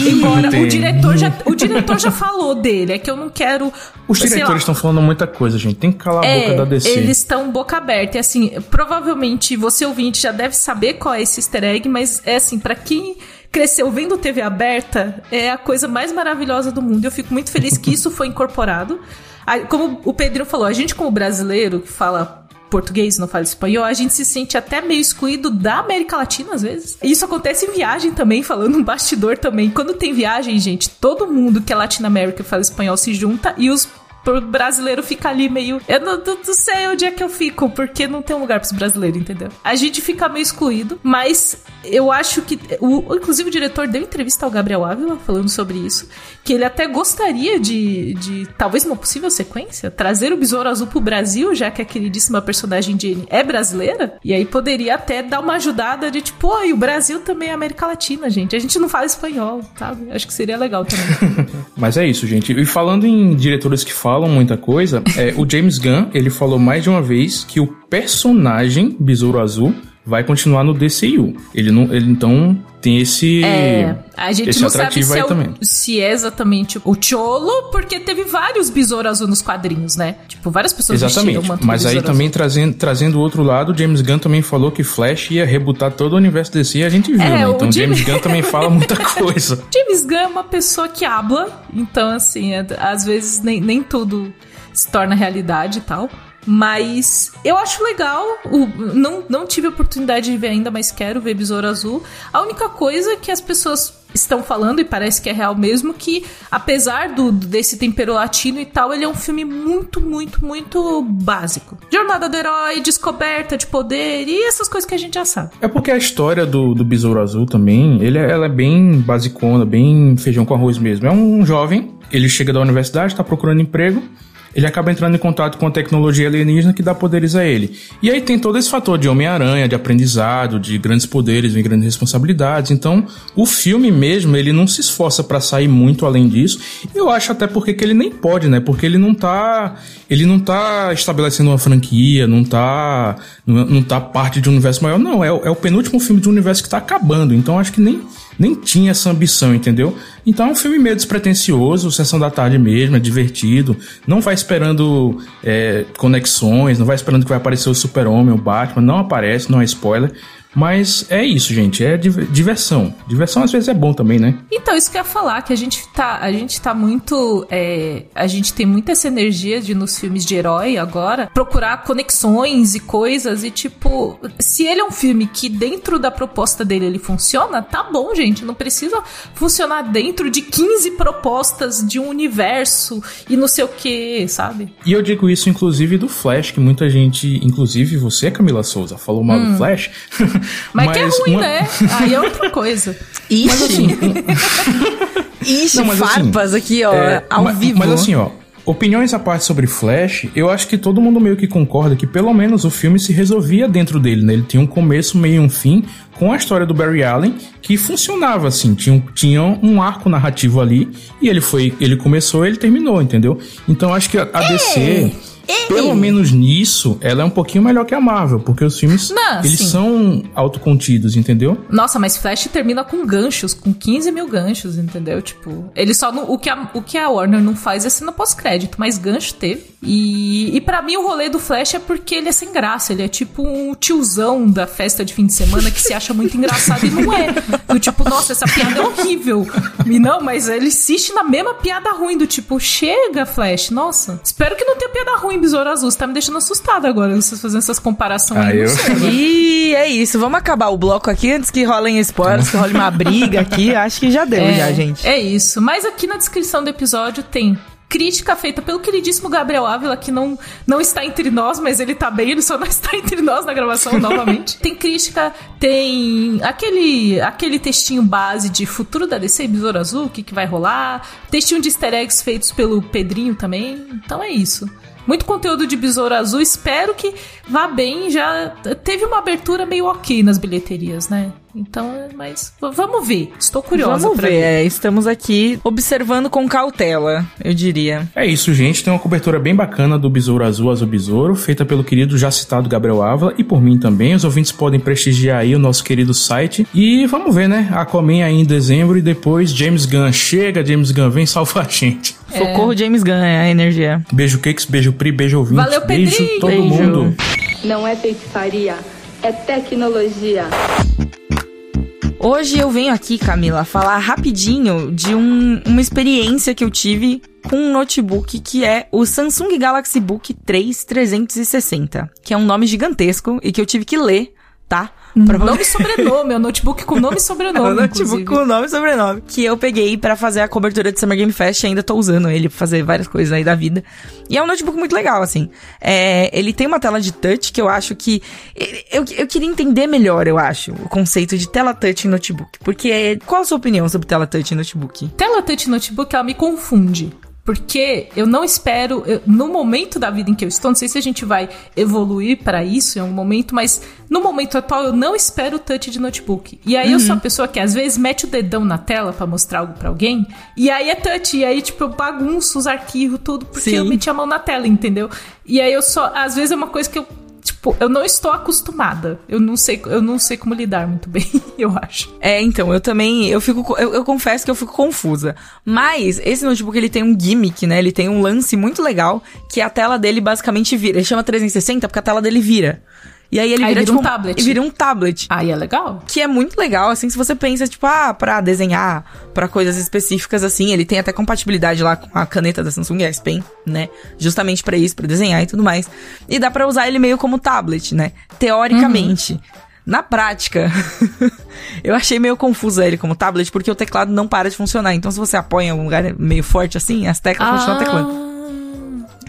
Embora o diretor já. O diretor já falou dele. É que eu não quero. Os diretores estão falando muita coisa, gente. Tem que calar a é, boca da DC. Eles estão boca aberta. E assim, provavelmente você ouvinte já deve saber qual é esse easter egg, mas é assim, para quem cresceu vendo TV aberta, é a coisa mais maravilhosa do mundo. Eu fico muito feliz que isso foi incorporado. A- Como o Pedro falou, a gente como brasileiro que fala português, não fala espanhol, a gente se sente até meio excluído da América Latina às vezes. Isso acontece em viagem também, falando um bastidor também. Quando tem viagem, gente, todo mundo que é Latinoamérica e fala espanhol se junta e os pro brasileiro fica ali meio. Eu não, não- não sei onde é que eu fico, porque não tem um lugar pros brasileiros, entendeu? A gente fica meio excluído, mas eu acho que. O, inclusive, o diretor deu entrevista ao Gabriel Ávila falando sobre isso, que ele até gostaria de, de talvez uma possível sequência, trazer o Besouro Azul pro Brasil, já que a queridíssima personagem Jane é brasileira, e aí poderia até dar uma ajudada de tipo, oi, o Brasil também é América Latina, gente. A gente não fala espanhol, sabe? Acho que seria legal também. *laughs* Mas é isso, gente. E falando em diretores que falam muita coisa, é, o James Gunn, ele falou mais de uma vez que o personagem Besouro Azul vai continuar no DCU. Ele não, ele então tem esse É, a gente esse não sabe atrativo se aí é, também. o, se é exatamente o Cholo, porque teve vários Besouro Azul nos quadrinhos, né? Tipo, várias pessoas Exatamente. Mas aí também trazendo, trazendo o outro lado, James Gunn também falou que Flash ia rebutar todo o universo DC e a gente viu, É, né? Então James- James Gunn também fala muita *laughs* coisa. James Gunn é uma pessoa que habla, então, assim, é- às vezes nem, nem tudo se torna realidade e tal. Mas eu acho legal. O, não, não tive oportunidade de ver ainda, mas quero ver Besouro Azul. A única coisa que as pessoas estão falando, e parece que é real mesmo, que apesar do, desse tempero latino e tal, ele é um filme muito, muito, muito básico. Jornada do herói, descoberta de poder e essas coisas que a gente já sabe. É porque a história do, do Besouro Azul também, ele, é- ela é bem basicona, bem feijão com arroz mesmo. É um jovem, ele chega da universidade, tá procurando emprego, ele acaba entrando em contato com a tecnologia alienígena que dá poderes a ele. E aí tem todo esse fator de Homem-Aranha, de aprendizado, de grandes poderes e grandes responsabilidades. Então, o filme mesmo, ele não se esforça para sair muito além disso. Eu acho até porque que ele nem pode, né? Porque ele não tá, ele não tá estabelecendo uma franquia, não tá, não, não tá parte de um universo maior. Não, é, é o penúltimo filme de um universo que tá acabando. Então, acho que nem nem tinha essa ambição, entendeu? Então é um filme meio despretensioso, sessão da tarde mesmo, é divertido, não vai esperando é, conexões, não vai esperando que vai aparecer o Super-Homem, o Batman, não aparece, não é spoiler. Mas é isso, gente, é diversão. Diversão às vezes é bom também, né? Então, isso que eu ia falar, que a gente tá, a gente tá muito. É, a gente tem muita essa energia de nos filmes de herói agora procurar conexões e coisas. E, tipo, se ele é um filme que dentro da proposta dele ele funciona, tá bom, gente. Não precisa funcionar dentro de 15 propostas de um universo e não sei o que, sabe? E eu digo isso, inclusive, do Flash, que muita gente, inclusive você, Camila Souza, falou mal hum. do Flash. *laughs* Mas, *laughs* mas que é ruim, uma... né? Aí é outra coisa. *laughs* Ixi. Mas assim, *laughs* Ixi, não, mas, assim, farpas assim, aqui, ó, é, ao mas, vivo. Mas assim, ó, Opiniões à parte sobre Flash, eu acho que todo mundo meio que concorda que pelo menos o filme se resolvia dentro dele, né? Ele tinha um começo, meio e um fim, com a história do Barry Allen, que funcionava assim, tinha, tinha um arco narrativo ali, e ele foi, ele começou ele terminou, entendeu? Então acho que a, a DC pelo menos nisso, ela é um pouquinho melhor que a Marvel, porque os filmes, Não, eles sim. são autocontidos, entendeu? Nossa, mas Flash termina com ganchos, com 15 mil ganchos, entendeu? Tipo, ele só não, o, que a, o que a Warner não faz é cena pós-crédito, mas gancho teve. E, e para mim o rolê do Flash é porque ele é sem graça, ele é tipo um tiozão da festa de fim de semana que se acha muito engraçado e não é. Do tipo, nossa, essa piada é horrível. E não, mas ele insiste na mesma piada ruim, do tipo, chega, Flash, nossa. Espero que não tenha piada ruim Besouro Azul. Você tá me deixando assustada agora, vocês fazendo essas comparações. Ah, eu? E é isso. Vamos acabar o bloco aqui antes que rolem spoilers, que role uma briga aqui. *laughs* Acho que já deu, é, já, gente. É isso. Mas aqui na descrição do episódio tem crítica feita pelo queridíssimo Gabriel Ávila, que não, não está entre nós, mas ele tá bem, ele só não *laughs* está entre nós na gravação *laughs* novamente. tem crítica, tem aquele, aquele textinho base de futuro da DC Besouro Azul, o que, que vai rolar, textinho de easter eggs feitos pelo Pedrinho também. Então é isso muito conteúdo de Besouro Azul. Espero que vá bem. Já teve uma abertura meio ok nas bilheterias, né? Então, mas vamos ver. Estou curiosa. Vamos ver. ver. É, estamos aqui observando com cautela, eu diria. É isso, gente. Tem uma cobertura bem bacana do Besouro Azul, Azul Besouro, feita pelo querido já citado Gabriel Ávila e por mim também. Os ouvintes podem prestigiar aí o nosso querido site. E vamos ver, né? Aquaman aí em dezembro e depois James Gunn. Chega, James Gunn, vem salvar a gente. É. *laughs* Socorro, James Gunn, é a energia. Beijo, Cakes, beijo, Pri, beijo, ouvinte. Valeu, Beijo, Pedrinho. todo beijo. mundo. Não é feitiçaria, é tecnologia. Hoje eu venho aqui, Camila, falar rapidinho de um, uma experiência que eu tive com um notebook que é o Samsung Galaxy Book 3 360, que é um nome gigantesco e que eu tive que ler, tá? Nome e sobrenome, é um notebook com nome e sobrenome. É um notebook inclusive. com nome e sobrenome. Que eu peguei para fazer a cobertura de Summer Game Fest e ainda tô usando ele pra fazer várias coisas aí da vida. E é um notebook muito legal, assim. É, ele tem uma tela de touch que eu acho que. Eu, eu queria entender melhor, eu acho, o conceito de tela touch em notebook. Porque qual a sua opinião sobre tela touch em notebook? Tela touch em notebook, ela me confunde. Porque eu não espero, eu, no momento da vida em que eu estou, não sei se a gente vai evoluir para isso em um momento, mas no momento atual eu não espero o touch de notebook. E aí uhum. eu sou a uhum. pessoa que às vezes mete o dedão na tela para mostrar algo para alguém, e aí é touch, e aí tipo eu bagunço os arquivos tudo porque Sim. eu meti a mão na tela, entendeu? E aí eu só, às vezes é uma coisa que eu tipo, eu não estou acostumada. Eu não sei, eu não sei como lidar muito bem, *laughs* eu acho. É, então, eu também, eu fico, eu, eu, confesso que eu fico confusa. Mas esse notebook ele tem um gimmick, né? Ele tem um lance muito legal, que a tela dele basicamente vira. Ele chama 360 porque a tela dele vira. E aí ele aí vira, tipo, um tablet. E vira um tablet. Aí é legal. Que é muito legal, assim, se você pensa, tipo, ah, pra desenhar, para coisas específicas, assim. Ele tem até compatibilidade lá com a caneta da Samsung S Pen, né? Justamente para isso, para desenhar e tudo mais. E dá para usar ele meio como tablet, né? Teoricamente. Uhum. Na prática, *laughs* eu achei meio confuso ele como tablet, porque o teclado não para de funcionar. Então, se você apoia em algum lugar meio forte assim, as teclas ah. continuam teclando.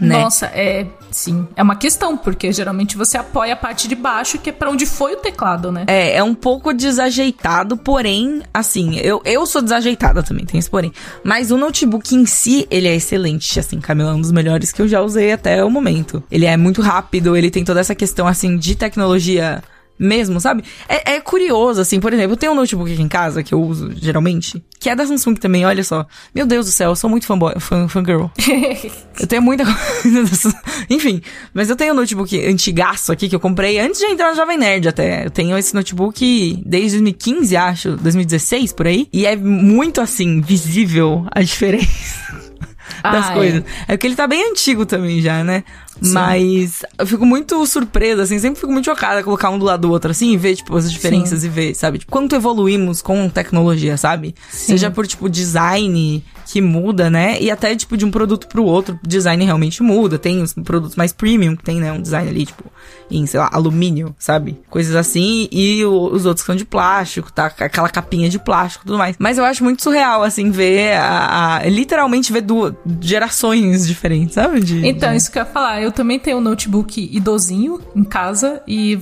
Né? Nossa, é. Sim. É uma questão, porque geralmente você apoia a parte de baixo, que é pra onde foi o teclado, né? É, é um pouco desajeitado, porém, assim, eu, eu sou desajeitada também, tem esse porém. Mas o notebook em si, ele é excelente, assim, Camila, é um dos melhores que eu já usei até o momento. Ele é muito rápido, ele tem toda essa questão, assim, de tecnologia mesmo, sabe? É, é, curioso, assim, por exemplo, eu tenho um notebook aqui em casa que eu uso geralmente, que é da Samsung também, olha só. Meu Deus do céu, eu sou muito fanboy, fan, fangirl. *laughs* eu tenho muita coisa dessas. *laughs* Enfim, mas eu tenho um notebook antigaço aqui que eu comprei antes de entrar no Jovem Nerd até. Eu tenho esse notebook desde 2015, acho, 2016 por aí, e é muito assim, visível a diferença. *laughs* *laughs* das Ah, é. coisas. É. porque ele tá bem antigo também já, né? Mas eu fico muito surpresa, assim, sempre fico muito chocada colocar um do lado do outro, assim, e ver, tipo, as diferenças e ver, sabe? Tipo, quanto evoluímos com tecnologia, sabe? Seja por, tipo, design que muda, né? E até, tipo, de um produto pro outro, o design realmente muda. Tem os produtos mais premium, que tem, né? Um design ali, tipo, em, sei lá, alumínio, sabe? Coisas assim. E os outros são de plástico, tá? Aquela capinha de plástico e tudo mais. Mas eu acho muito surreal, assim, ver a. a- literalmente ver duas gerações diferentes, sabe? De, Então, de- isso que eu ia falar. Eu também tenho um notebook idosinho em casa e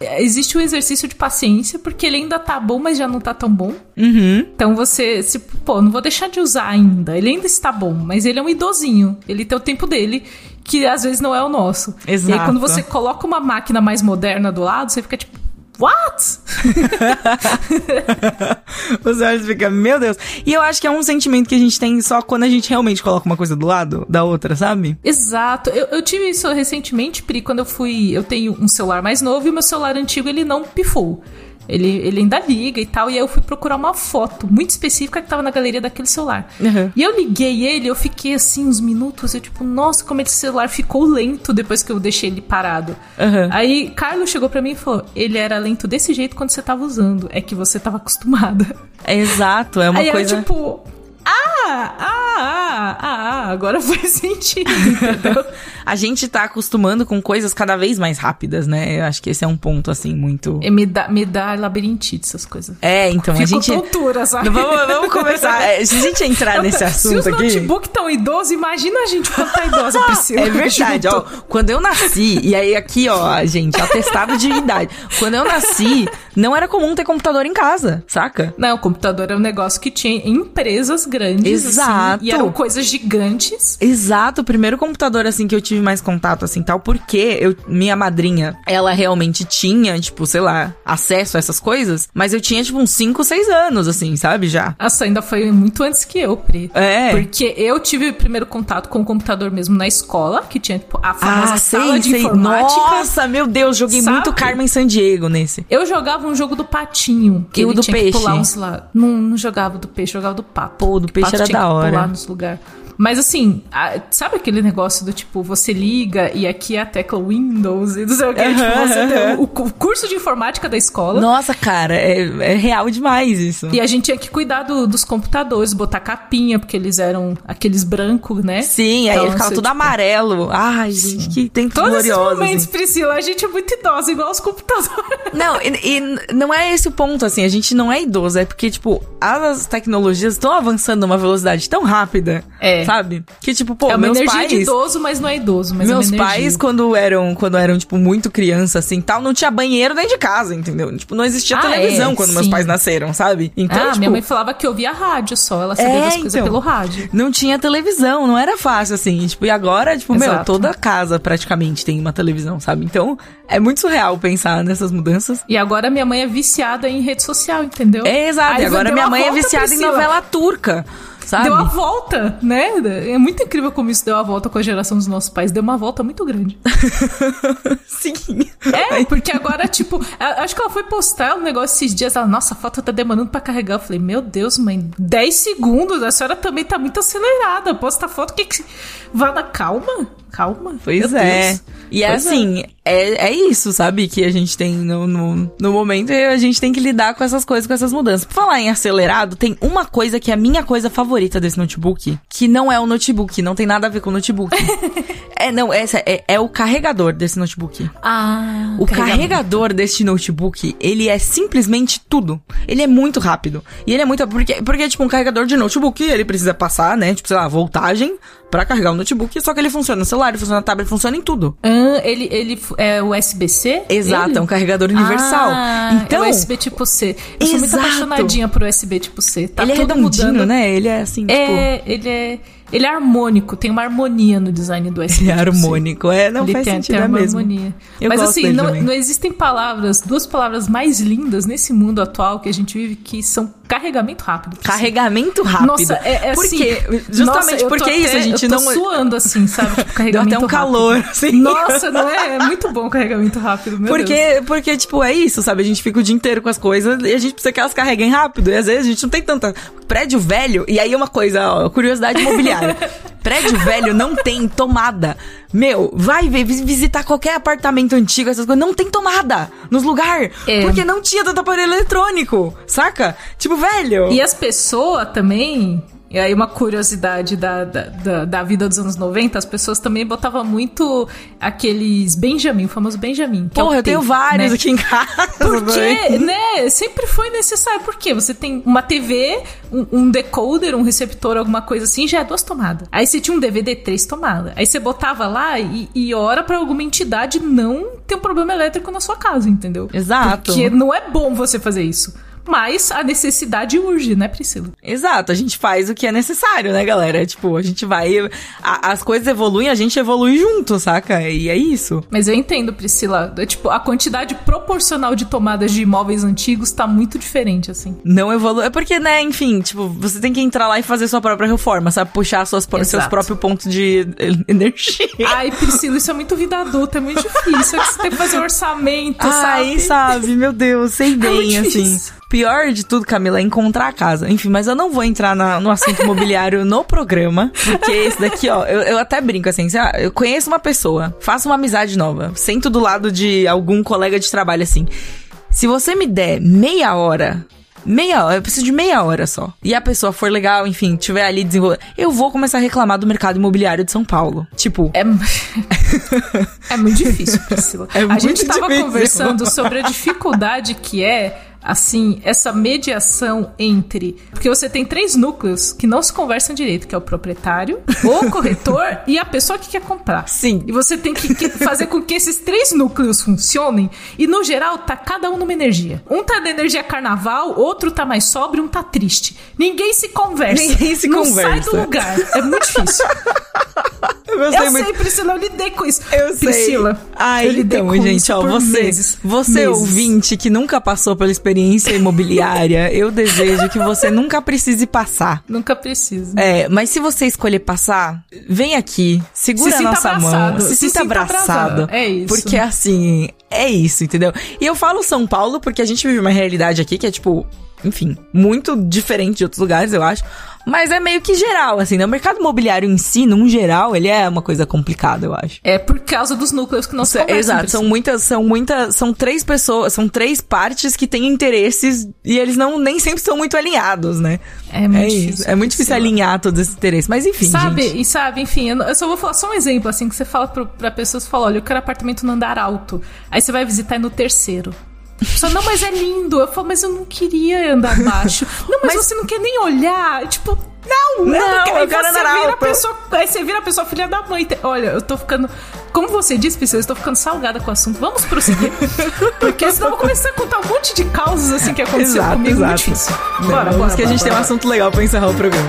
existe um exercício de paciência, porque ele ainda tá bom, mas já não tá tão bom. Uhum. Então você, se, pô, não vou deixar de usar ainda. Ele ainda está bom, mas ele é um idosinho. Ele tem o tempo dele, que às vezes não é o nosso. E aí Exato. quando você coloca uma máquina mais moderna do lado, você fica tipo, what? *laughs* Os olhos ficam, meu Deus. E eu acho que é um sentimento que a gente tem só quando a gente realmente coloca uma coisa do lado da outra, sabe? Exato. Eu, eu tive isso recentemente, Pri, quando eu fui. Eu tenho um celular mais novo e o meu celular antigo ele não pifou. Ele, ele ainda liga e tal. E aí eu fui procurar uma foto muito específica que tava na galeria daquele celular. Uhum. E eu liguei ele, eu fiquei assim uns minutos. Eu, tipo, nossa, como esse celular ficou lento depois que eu deixei ele parado. Uhum. Aí Carlos chegou pra mim e falou: ele era lento desse jeito quando você tava usando. É que você tava acostumada. É exato, é uma aí coisa. eu, tipo. Ah, ah, ah, ah, ah, agora *laughs* faz sentido, entendeu? A gente tá acostumando com coisas cada vez mais rápidas, né? Eu acho que esse é um ponto, assim, muito. É, me, dá, me dá labirintite essas coisas. É, então, a Fico gente. tontura, sabe? Vamos, vamos começar. *laughs* É, Se a gente entrar nesse Se assunto os aqui. notebook tão idosos, imagina a gente quando tá idosa, *laughs* Priscila. É verdade, ó. Quando eu nasci, e aí aqui, ó, gente, atestado de idade. Quando eu nasci, não era comum ter computador em casa, saca? Não, o computador é um negócio que tinha em empresas grandes. Exato. Assim, e eram coisas gigantes. Exato, o primeiro computador, assim, que eu tive mais contato, assim, tal, porque eu, minha madrinha, ela realmente tinha, tipo, sei lá, acesso a essas coisas, mas eu tinha, tipo, uns 5, 6 anos, assim, sabe, já. Nossa, ainda foi muito antes que eu, Pri. É. Porque eu tive o primeiro contato com o computador mesmo na escola, que tinha, tipo, a famosa Ah, sala sei, de sei. informática. Nossa, meu Deus, joguei Sabe? muito Carmen Sandiego nesse. Eu jogava um jogo do patinho. Que E o do tinha peixe? Que pular uns lá. Não, não jogava do peixe, jogava do pato. Pô, do peixe era da hora. pular nos lugares. Mas assim, a- sabe aquele negócio do tipo, você liga e aqui é a tecla Windows e não sei o que, tipo, você tem o, o curso de informática da escola. Nossa, cara, é, é real demais isso. E a gente tinha que cuidar do- dos computadores, botar capinha, porque eles eram aqueles brancos, né? Sim, aí Então, ficava você, tudo tipo, amarelo. Ai, gente, que tempos Todos esses gloriosos. momentos, assim. Priscila, a gente é muito idosa, igual os computadores. Não, e, e não é esse o ponto, assim, a gente não é idoso, é porque, tipo, as tecnologias estão avançando numa velocidade tão rápida, É. sabe? Que, tipo, pô, é uma meus energia de pais... idoso, mas não é idoso, mas meus é uma energia. pais, quando eram, quando eram, tipo, muito criança, assim, tal, não tinha banheiro dentro de casa, entendeu? Tipo, não existia Ah, televisão é, quando meus sim. pais nasceram, sabe? Então, ah, tipo, minha mãe falava que ouvia rádio só, ela sabia É, das coisas então. pelo rádio. não tinha televisão, não era fácil, assim. Tipo, e agora, tipo, meu, Exato. toda casa praticamente tem uma televisão, sabe? Então, é muito surreal pensar nessas mudanças. E agora minha mãe é viciada em rede social, entendeu? É, exato. Aí e agora minha mãe é viciada em novela turca, sabe? Deu a volta, né? É muito incrível como isso deu a volta com a geração dos nossos pais. Deu uma volta muito grande. *laughs* Sim. É, porque agora, tipo, a- acho que ela foi postar um negócio esses dias. Ela, nossa, a foto tá demorando pra carregar. Eu falei, meu Deus, mãe, 10 segundos. A senhora também tá muito acelerada. Posta foto, que que. Vá na calma, calma. Pois é. E é Pois é. assim, é, é isso, sabe? Que a gente tem no, no, no momento e a gente tem que lidar com essas coisas, com essas mudanças. Por falar em acelerado, tem uma coisa que é a minha coisa favorita desse notebook, que não é o notebook, não tem nada a ver com o notebook. *laughs* É, não, essa é, é o carregador desse notebook. Ah, O carregador deste notebook, ele é simplesmente tudo. Ele é muito rápido. E ele é muito. Porque, porque, tipo, um carregador de notebook, ele precisa passar, né? Tipo, sei lá, voltagem pra carregar o notebook. Só que ele funciona no celular, ele funciona na tablet, funciona em tudo. Ah, ele, ele é USB-C? Exato, Ele? é um carregador universal. Ah, então, é USB tipo C. Eu sou muito Exato. apaixonadinha por USB tipo C. Tá ele é redondinho, mudando. né? Ele é assim, tipo. É, ele é. Ele é harmônico, tem uma harmonia no design do USB. Ele é harmônico. É, não Ele faz tem, sentido, tem é uma mesmo. harmonia. Eu Mas assim, não, não existem palavras, duas palavras mais lindas nesse mundo atual que a gente vive que são carregamento rápido. Carregamento rápido. Nossa, é, é Por assim. quê? Justamente nossa, porque isso, a até- gente eu tô não. suando assim, sabe? Tipo, *laughs* Deu carregamento até um rápido. calor, *laughs* assim. Nossa, não é? É muito bom o carregamento rápido, meu Deus. Porque, porque, tipo, é isso, sabe? A gente fica o dia inteiro com as coisas e a gente precisa que elas carreguem rápido. E às vezes a gente não tem tanta. Prédio velho, e aí uma coisa, ó, curiosidade imobiliária. Prédio velho não tem tomada. Meu, vai ver, vis- visitar qualquer apartamento antigo, essas coisas, não tem tomada nos lugares. É. Porque não tinha tanto aparelho eletrônico, saca? Tipo, velho. E as pessoas também. E aí, uma curiosidade da, da, da, da vida dos anos 90, as pessoas também botavam muito aqueles Benjamin, o famoso Benjamin. Que é o Porra, eu tenho vários né? aqui em casa. Porque, né, sempre foi necessário. Porque você tem uma TV, um, um decoder, um receptor, alguma coisa assim, já é duas tomadas. Aí você tinha um DVD, três tomadas. Aí você botava lá e, e ora pra alguma entidade não ter um problema elétrico na sua casa, entendeu? Exato. Porque não é bom você fazer isso. Mas a necessidade urge, né, Priscila? Exato, a gente faz o que é necessário, né, galera? Tipo, a gente vai. a- as coisas evoluem, a gente evolui junto, saca? E é isso. Mas eu entendo, Priscila. É, Tipo, a quantidade proporcional de tomadas de imóveis antigos tá muito diferente, assim. Não evolui. É porque, né, enfim, tipo, você tem que entrar lá e fazer sua própria reforma, sabe? Puxar suas, seus próprios pontos de *laughs* energia. Ai, Priscila, isso é muito vida adulta, é muito difícil. É que você tem que fazer um orçamento, Ai, sabe? sabe? Meu Deus, sei bem, muito assim. difícil. Pior de tudo, Camila, é encontrar a casa. Enfim, mas eu não vou entrar na- no assunto imobiliário no programa, porque esse daqui, ó, eu, eu até brinco assim, sei lá, eu conheço uma pessoa, faço uma amizade nova, sento do lado de algum colega de trabalho assim. Se você me der meia hora Meia hora, eu preciso de meia hora só. E a pessoa for legal, enfim, tiver ali desenvolvendo. Eu vou começar a reclamar do mercado imobiliário de São Paulo. Tipo, É, *laughs* é muito difícil, Priscila. É a gente tava conversando sobre a dificuldade que é, assim, essa mediação entre. Porque você tem três núcleos que não se conversam direito, que é o proprietário, o *laughs* corretor e a pessoa que quer comprar. Sim. E você tem que que fazer com que esses três núcleos funcionem. E no geral, tá cada um numa energia. Um tá na energia carnaval, outro tá mais sóbrio, um tá triste. Ninguém se conversa. Ninguém se não conversa. sai do lugar. É muito difícil. *laughs* eu gostei Eu muito. sei, Priscila, eu lidei com isso. Eu sei. Priscila. Ai, eu lidei então, com gente, isso ó, você, meses. você Meses. ouvinte que nunca passou pela experiência imobiliária, eu desejo que você *laughs* nunca precise passar. Nunca precisa. É, mas se você escolher passar, vem aqui, segura Se a nossa mão, abraçado, se, se sinta abraçado. É isso. Porque assim, é isso, entendeu? E eu falo São Paulo porque a gente vive uma realidade aqui que é tipo, enfim, muito diferente de outros lugares, eu acho. Mas é meio que geral, assim, né? O mercado imobiliário em si, num geral, ele é uma coisa complicada, eu acho. É por causa dos núcleos que não se conversam. Exato, são muitas, são muitas, são três pessoas, são três partes que têm interesses e eles não nem sempre são muito alinhados, né? É muito é difícil, isso, é muito difícil alinhar todos esses interesses, mas enfim, Sabe, gente. e sabe, enfim, eu, só vou falar só um exemplo, assim, que você fala pro, pra pessoas, fala, olha, eu quero apartamento no andar alto. Aí você vai visitar no terceiro. Só, não, mas é lindo. Eu falo, mas eu não queria andar baixo. *laughs* Não, mas, você não quer nem olhar. Tipo, não, Não, não quero. eu quero você andar vira a alto. pessoa, aí você vira a pessoa filha da mãe. Olha, eu tô ficando. Como você disse, Priscila, eu estou ficando salgada com o assunto. Vamos prosseguir. *laughs* Porque senão eu vou começar a contar um monte de causas assim que aconteceu Exato, comigo. exato. Muito difícil. Não, Bora, bora, que a gente tem um assunto legal pra encerrar o programa.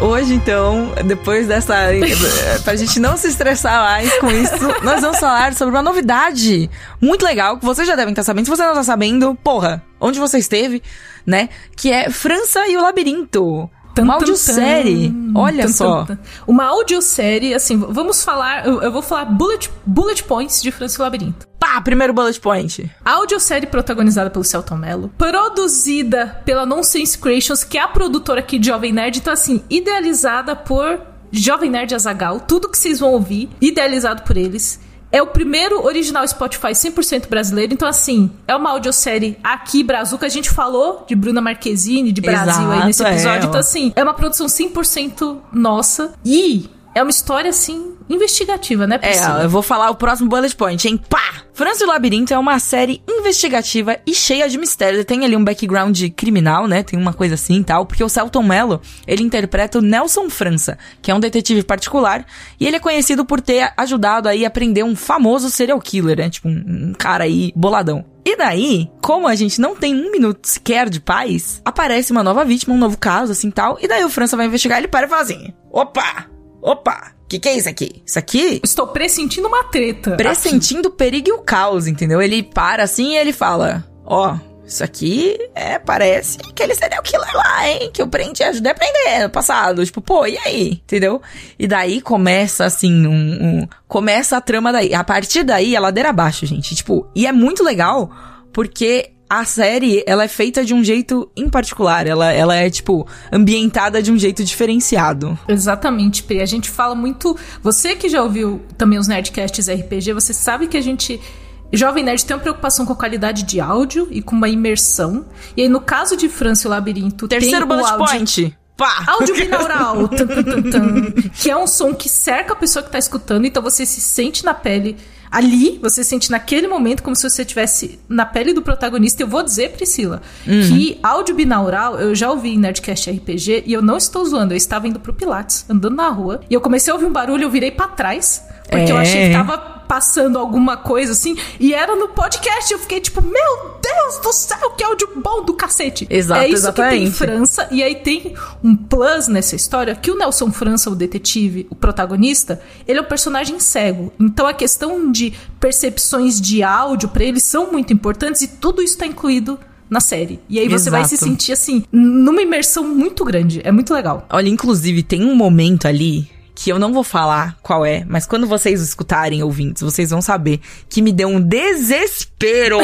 Hoje. Então, depois dessa. *laughs* pra gente não se estressar mais com isso, nós vamos falar sobre uma novidade muito legal que vocês já devem estar sabendo. Se você não tá sabendo, porra, onde você esteve, né? Que é França e o Labirinto. Uma audiosérie. Olha só. Uma audiosérie, assim, vamos falar. Eu, vou falar bullet, bullet points de Francisco Labirinto. Pá, primeiro bullet point. Audiosérie protagonizada pelo Celton Mello, produzida pela Nonsense Creations, que é a produtora aqui de Jovem Nerd, então assim, idealizada por Jovem Nerd Azagal, tudo que vocês vão ouvir, idealizado por eles. É o primeiro original Spotify 100% brasileiro. Então, assim, é uma audiosérie aqui, Brazuca. A gente falou de Bruna Marquezine, de Brasil Exato, aí nesse episódio. é, então, assim, é uma produção 100% nossa. E é uma história, assim, investigativa, né, Priscila? É, eu vou falar o próximo bullet point, hein? Pá! França e o Labirinto é uma série investigativa e cheia de mistérios. Tem ali um background criminal, né? Tem uma coisa assim e tal. Porque o Celton Mello, ele interpreta o Nelson França, que é um detetive particular. E ele é conhecido por ter ajudado aí a prender um famoso serial killer, né? Tipo, um, um cara aí boladão. E daí, como a gente não tem um minuto sequer de paz, aparece uma nova vítima, um novo caso, assim tal. E daí o França vai investigar, ele para e fala assim: opa, opa, que que é isso aqui? Isso aqui Estou pressentindo uma treta. pressentindo o perigo e o caos, entendeu? Ele para assim e ele fala: Ó, isso aqui é, parece aquele serial killer lá, hein? Que eu prendi, ajudei a prender no passado. Tipo, pô, e aí? Entendeu? E daí começa assim, um, um- Começa a trama daí. A partir daí é ladeira abaixo, gente. Tipo, e é muito legal porque. A série, ela é feita de um jeito em particular. Ela, ela é, tipo, ambientada de um jeito diferenciado. Exatamente, Pri. A gente fala muito. Você que já ouviu também os Nerdcasts RPG, você sabe que a gente. Jovem Nerd tem uma preocupação com a qualidade de áudio e com uma imersão. E aí, no caso de França e o Labirinto, Terceiro tem o áudio, point. Pá! áudio binaural, *laughs* tan, tan, tan, tan, que é um som que cerca a pessoa que tá escutando, então você se sente na pele ali, você sente naquele momento como se você estivesse na pele do protagonista. Eu vou dizer, Priscila, que áudio binaural eu já ouvi em Nerdcast RPG e eu não estou zoando, eu estava indo pro Pilates, andando na rua, e eu comecei a ouvir um barulho, eu virei pra trás, porque eu É. achei que tava passando alguma coisa assim, e era no podcast, eu fiquei tipo, meu Deus do céu, que áudio bom do cacete. Exato, é isso que tem exatamente. França, e aí tem um plus nessa história, que o Nelson França, o detetive, o protagonista, ele é um personagem cego. Então a questão de percepções de áudio pra ele são muito importantes e tudo isso tá incluído na série. E aí você vai se Exato. sentir assim, numa imersão muito grande. É muito legal. Olha, inclusive, tem um momento ali que eu não vou falar qual é, mas quando vocês escutarem, ouvintes, vocês vão saber que me deu um desespero.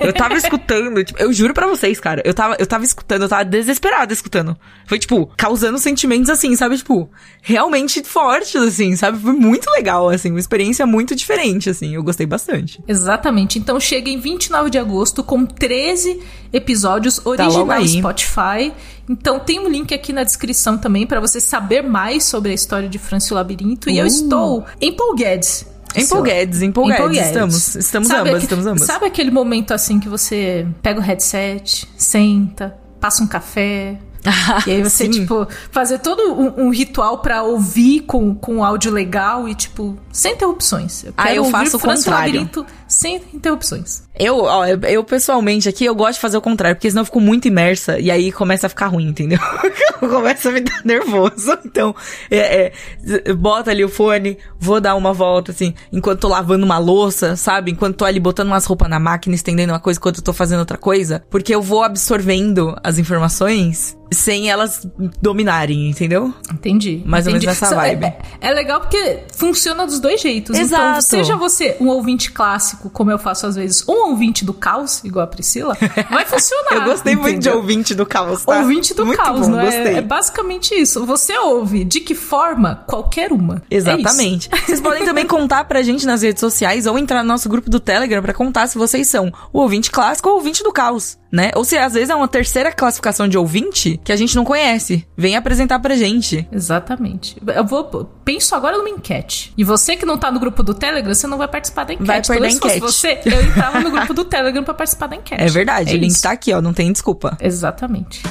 eu tava escutando, tipo, eu juro pra vocês, cara, eu tava, eu tava escutando, eu tava desesperada escutando. Foi, tipo, causando sentimentos assim, sabe? Tipo, realmente fortes, assim, sabe? Foi muito legal, assim, uma experiência muito diferente, assim, eu gostei bastante. Exatamente. Então chega em 29 de agosto com 13 episódios logo original aí. Spotify. Então tem um link aqui na descrição também pra você saber mais sobre a história de França e o Labirinto. E eu Uh. estou empolgados. Empolgados, empolgados, estamos, estamos Sabe ambas, estamos ambas. Sabe aquele momento assim que você pega o headset, senta, passa um café, *laughs* e aí você, Sim. tipo, fazer todo um, um ritual pra ouvir com, com áudio legal e, tipo, sem interrupções. Eu Ah, eu faço o contrário. Labirinto sem interrupções. Eu, ó, eu, eu, pessoalmente aqui, eu gosto de fazer o contrário, porque senão eu fico muito imersa e aí começa a ficar ruim, entendeu? *laughs* começa a me dar nervoso. Então, é, é, bota ali o fone, vou dar uma volta, assim, enquanto tô lavando uma louça, sabe? Enquanto tô ali botando umas roupas na máquina, estendendo uma coisa enquanto eu tô fazendo outra coisa. Porque eu vou absorvendo as informações sem elas dominarem, entendeu? Entendi. Mais ou menos entendi. nessa Só- vibe. É, é legal porque funciona dos dois jeitos. Então, Exato. seja você um ouvinte clássico, como eu faço às vezes, um ouvinte do caos, igual a Priscila, vai *laughs* funcionar. eu gostei muito de entendeu? ouvinte do caos, tá? Ouvinte do muito caos, bom, não é? gostei. É basicamente isso. Você ouve de que forma? Qualquer uma. É. Exatamente. Vocês podem também *laughs* contar pra gente nas redes sociais ou entrar no nosso grupo do Telegram pra contar se vocês são o ouvinte clássico ou o ouvinte do caos, né? Ou se às vezes é uma terceira classificação de ouvinte que a gente não conhece. Vem apresentar pra gente. Exatamente. Eu vou. Penso agora numa enquete. E você que não tá no grupo do Telegram, você não vai participar da enquete. Vai perder Talvez a se fosse enquete. você, eu entrava no grupo do Telegram pra participar da enquete. É verdade, o link isso. tá aqui, ó, não tem desculpa. Exatamente.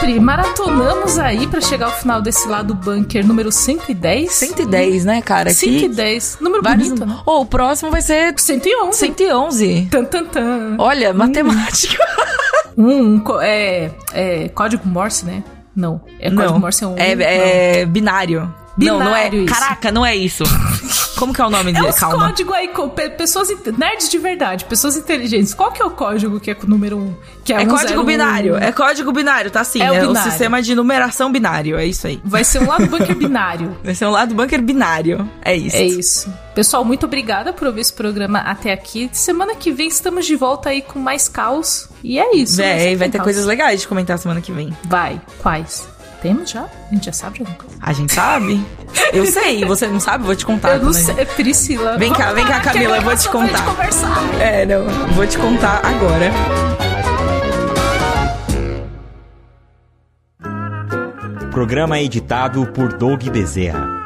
Pri, maratonamos aí pra chegar ao final desse lado bunker número 110. 110, né, cara? 110. Número vários... bonito, né? Ô, o próximo vai ser 111. 111. Tan, tan, tan. Olha, matemática. Um, co- é, é código Morse, né? Não. É código não, Morse é um. é, é binário. Não, não é. Binário, isso. Caraca, não é isso. *laughs* Como que é o nome É dele? os Calma. códigos aí, pessoas, nerds de verdade, pessoas inteligentes. Qual que é o código que é com o número 1? Um? Que É um código binário. É código binário, tá sim. É o É, o binário. sistema de numeração binário. É isso aí. Vai ser um lado bunker binário. *laughs* Vai ser um lado bunker binário. É isso. É isso. Pessoal, muito obrigada por ouvir esse programa até aqui. Semana que vem estamos de volta aí com mais caos. E é isso. Sempre vai ter caos. coisas legais de comentar semana que vem. Vai. Quais? Temos já? A gente já sabe de alguma coisa? A gente sabe? Eu sei, você não sabe? Vou te contar. Eu não gente- sei, Priscila. Vem cá, vem cá, Camila, eu vou te nós vamos contar. É, não, vou te contar agora. Programa editado por Doug Bezerra.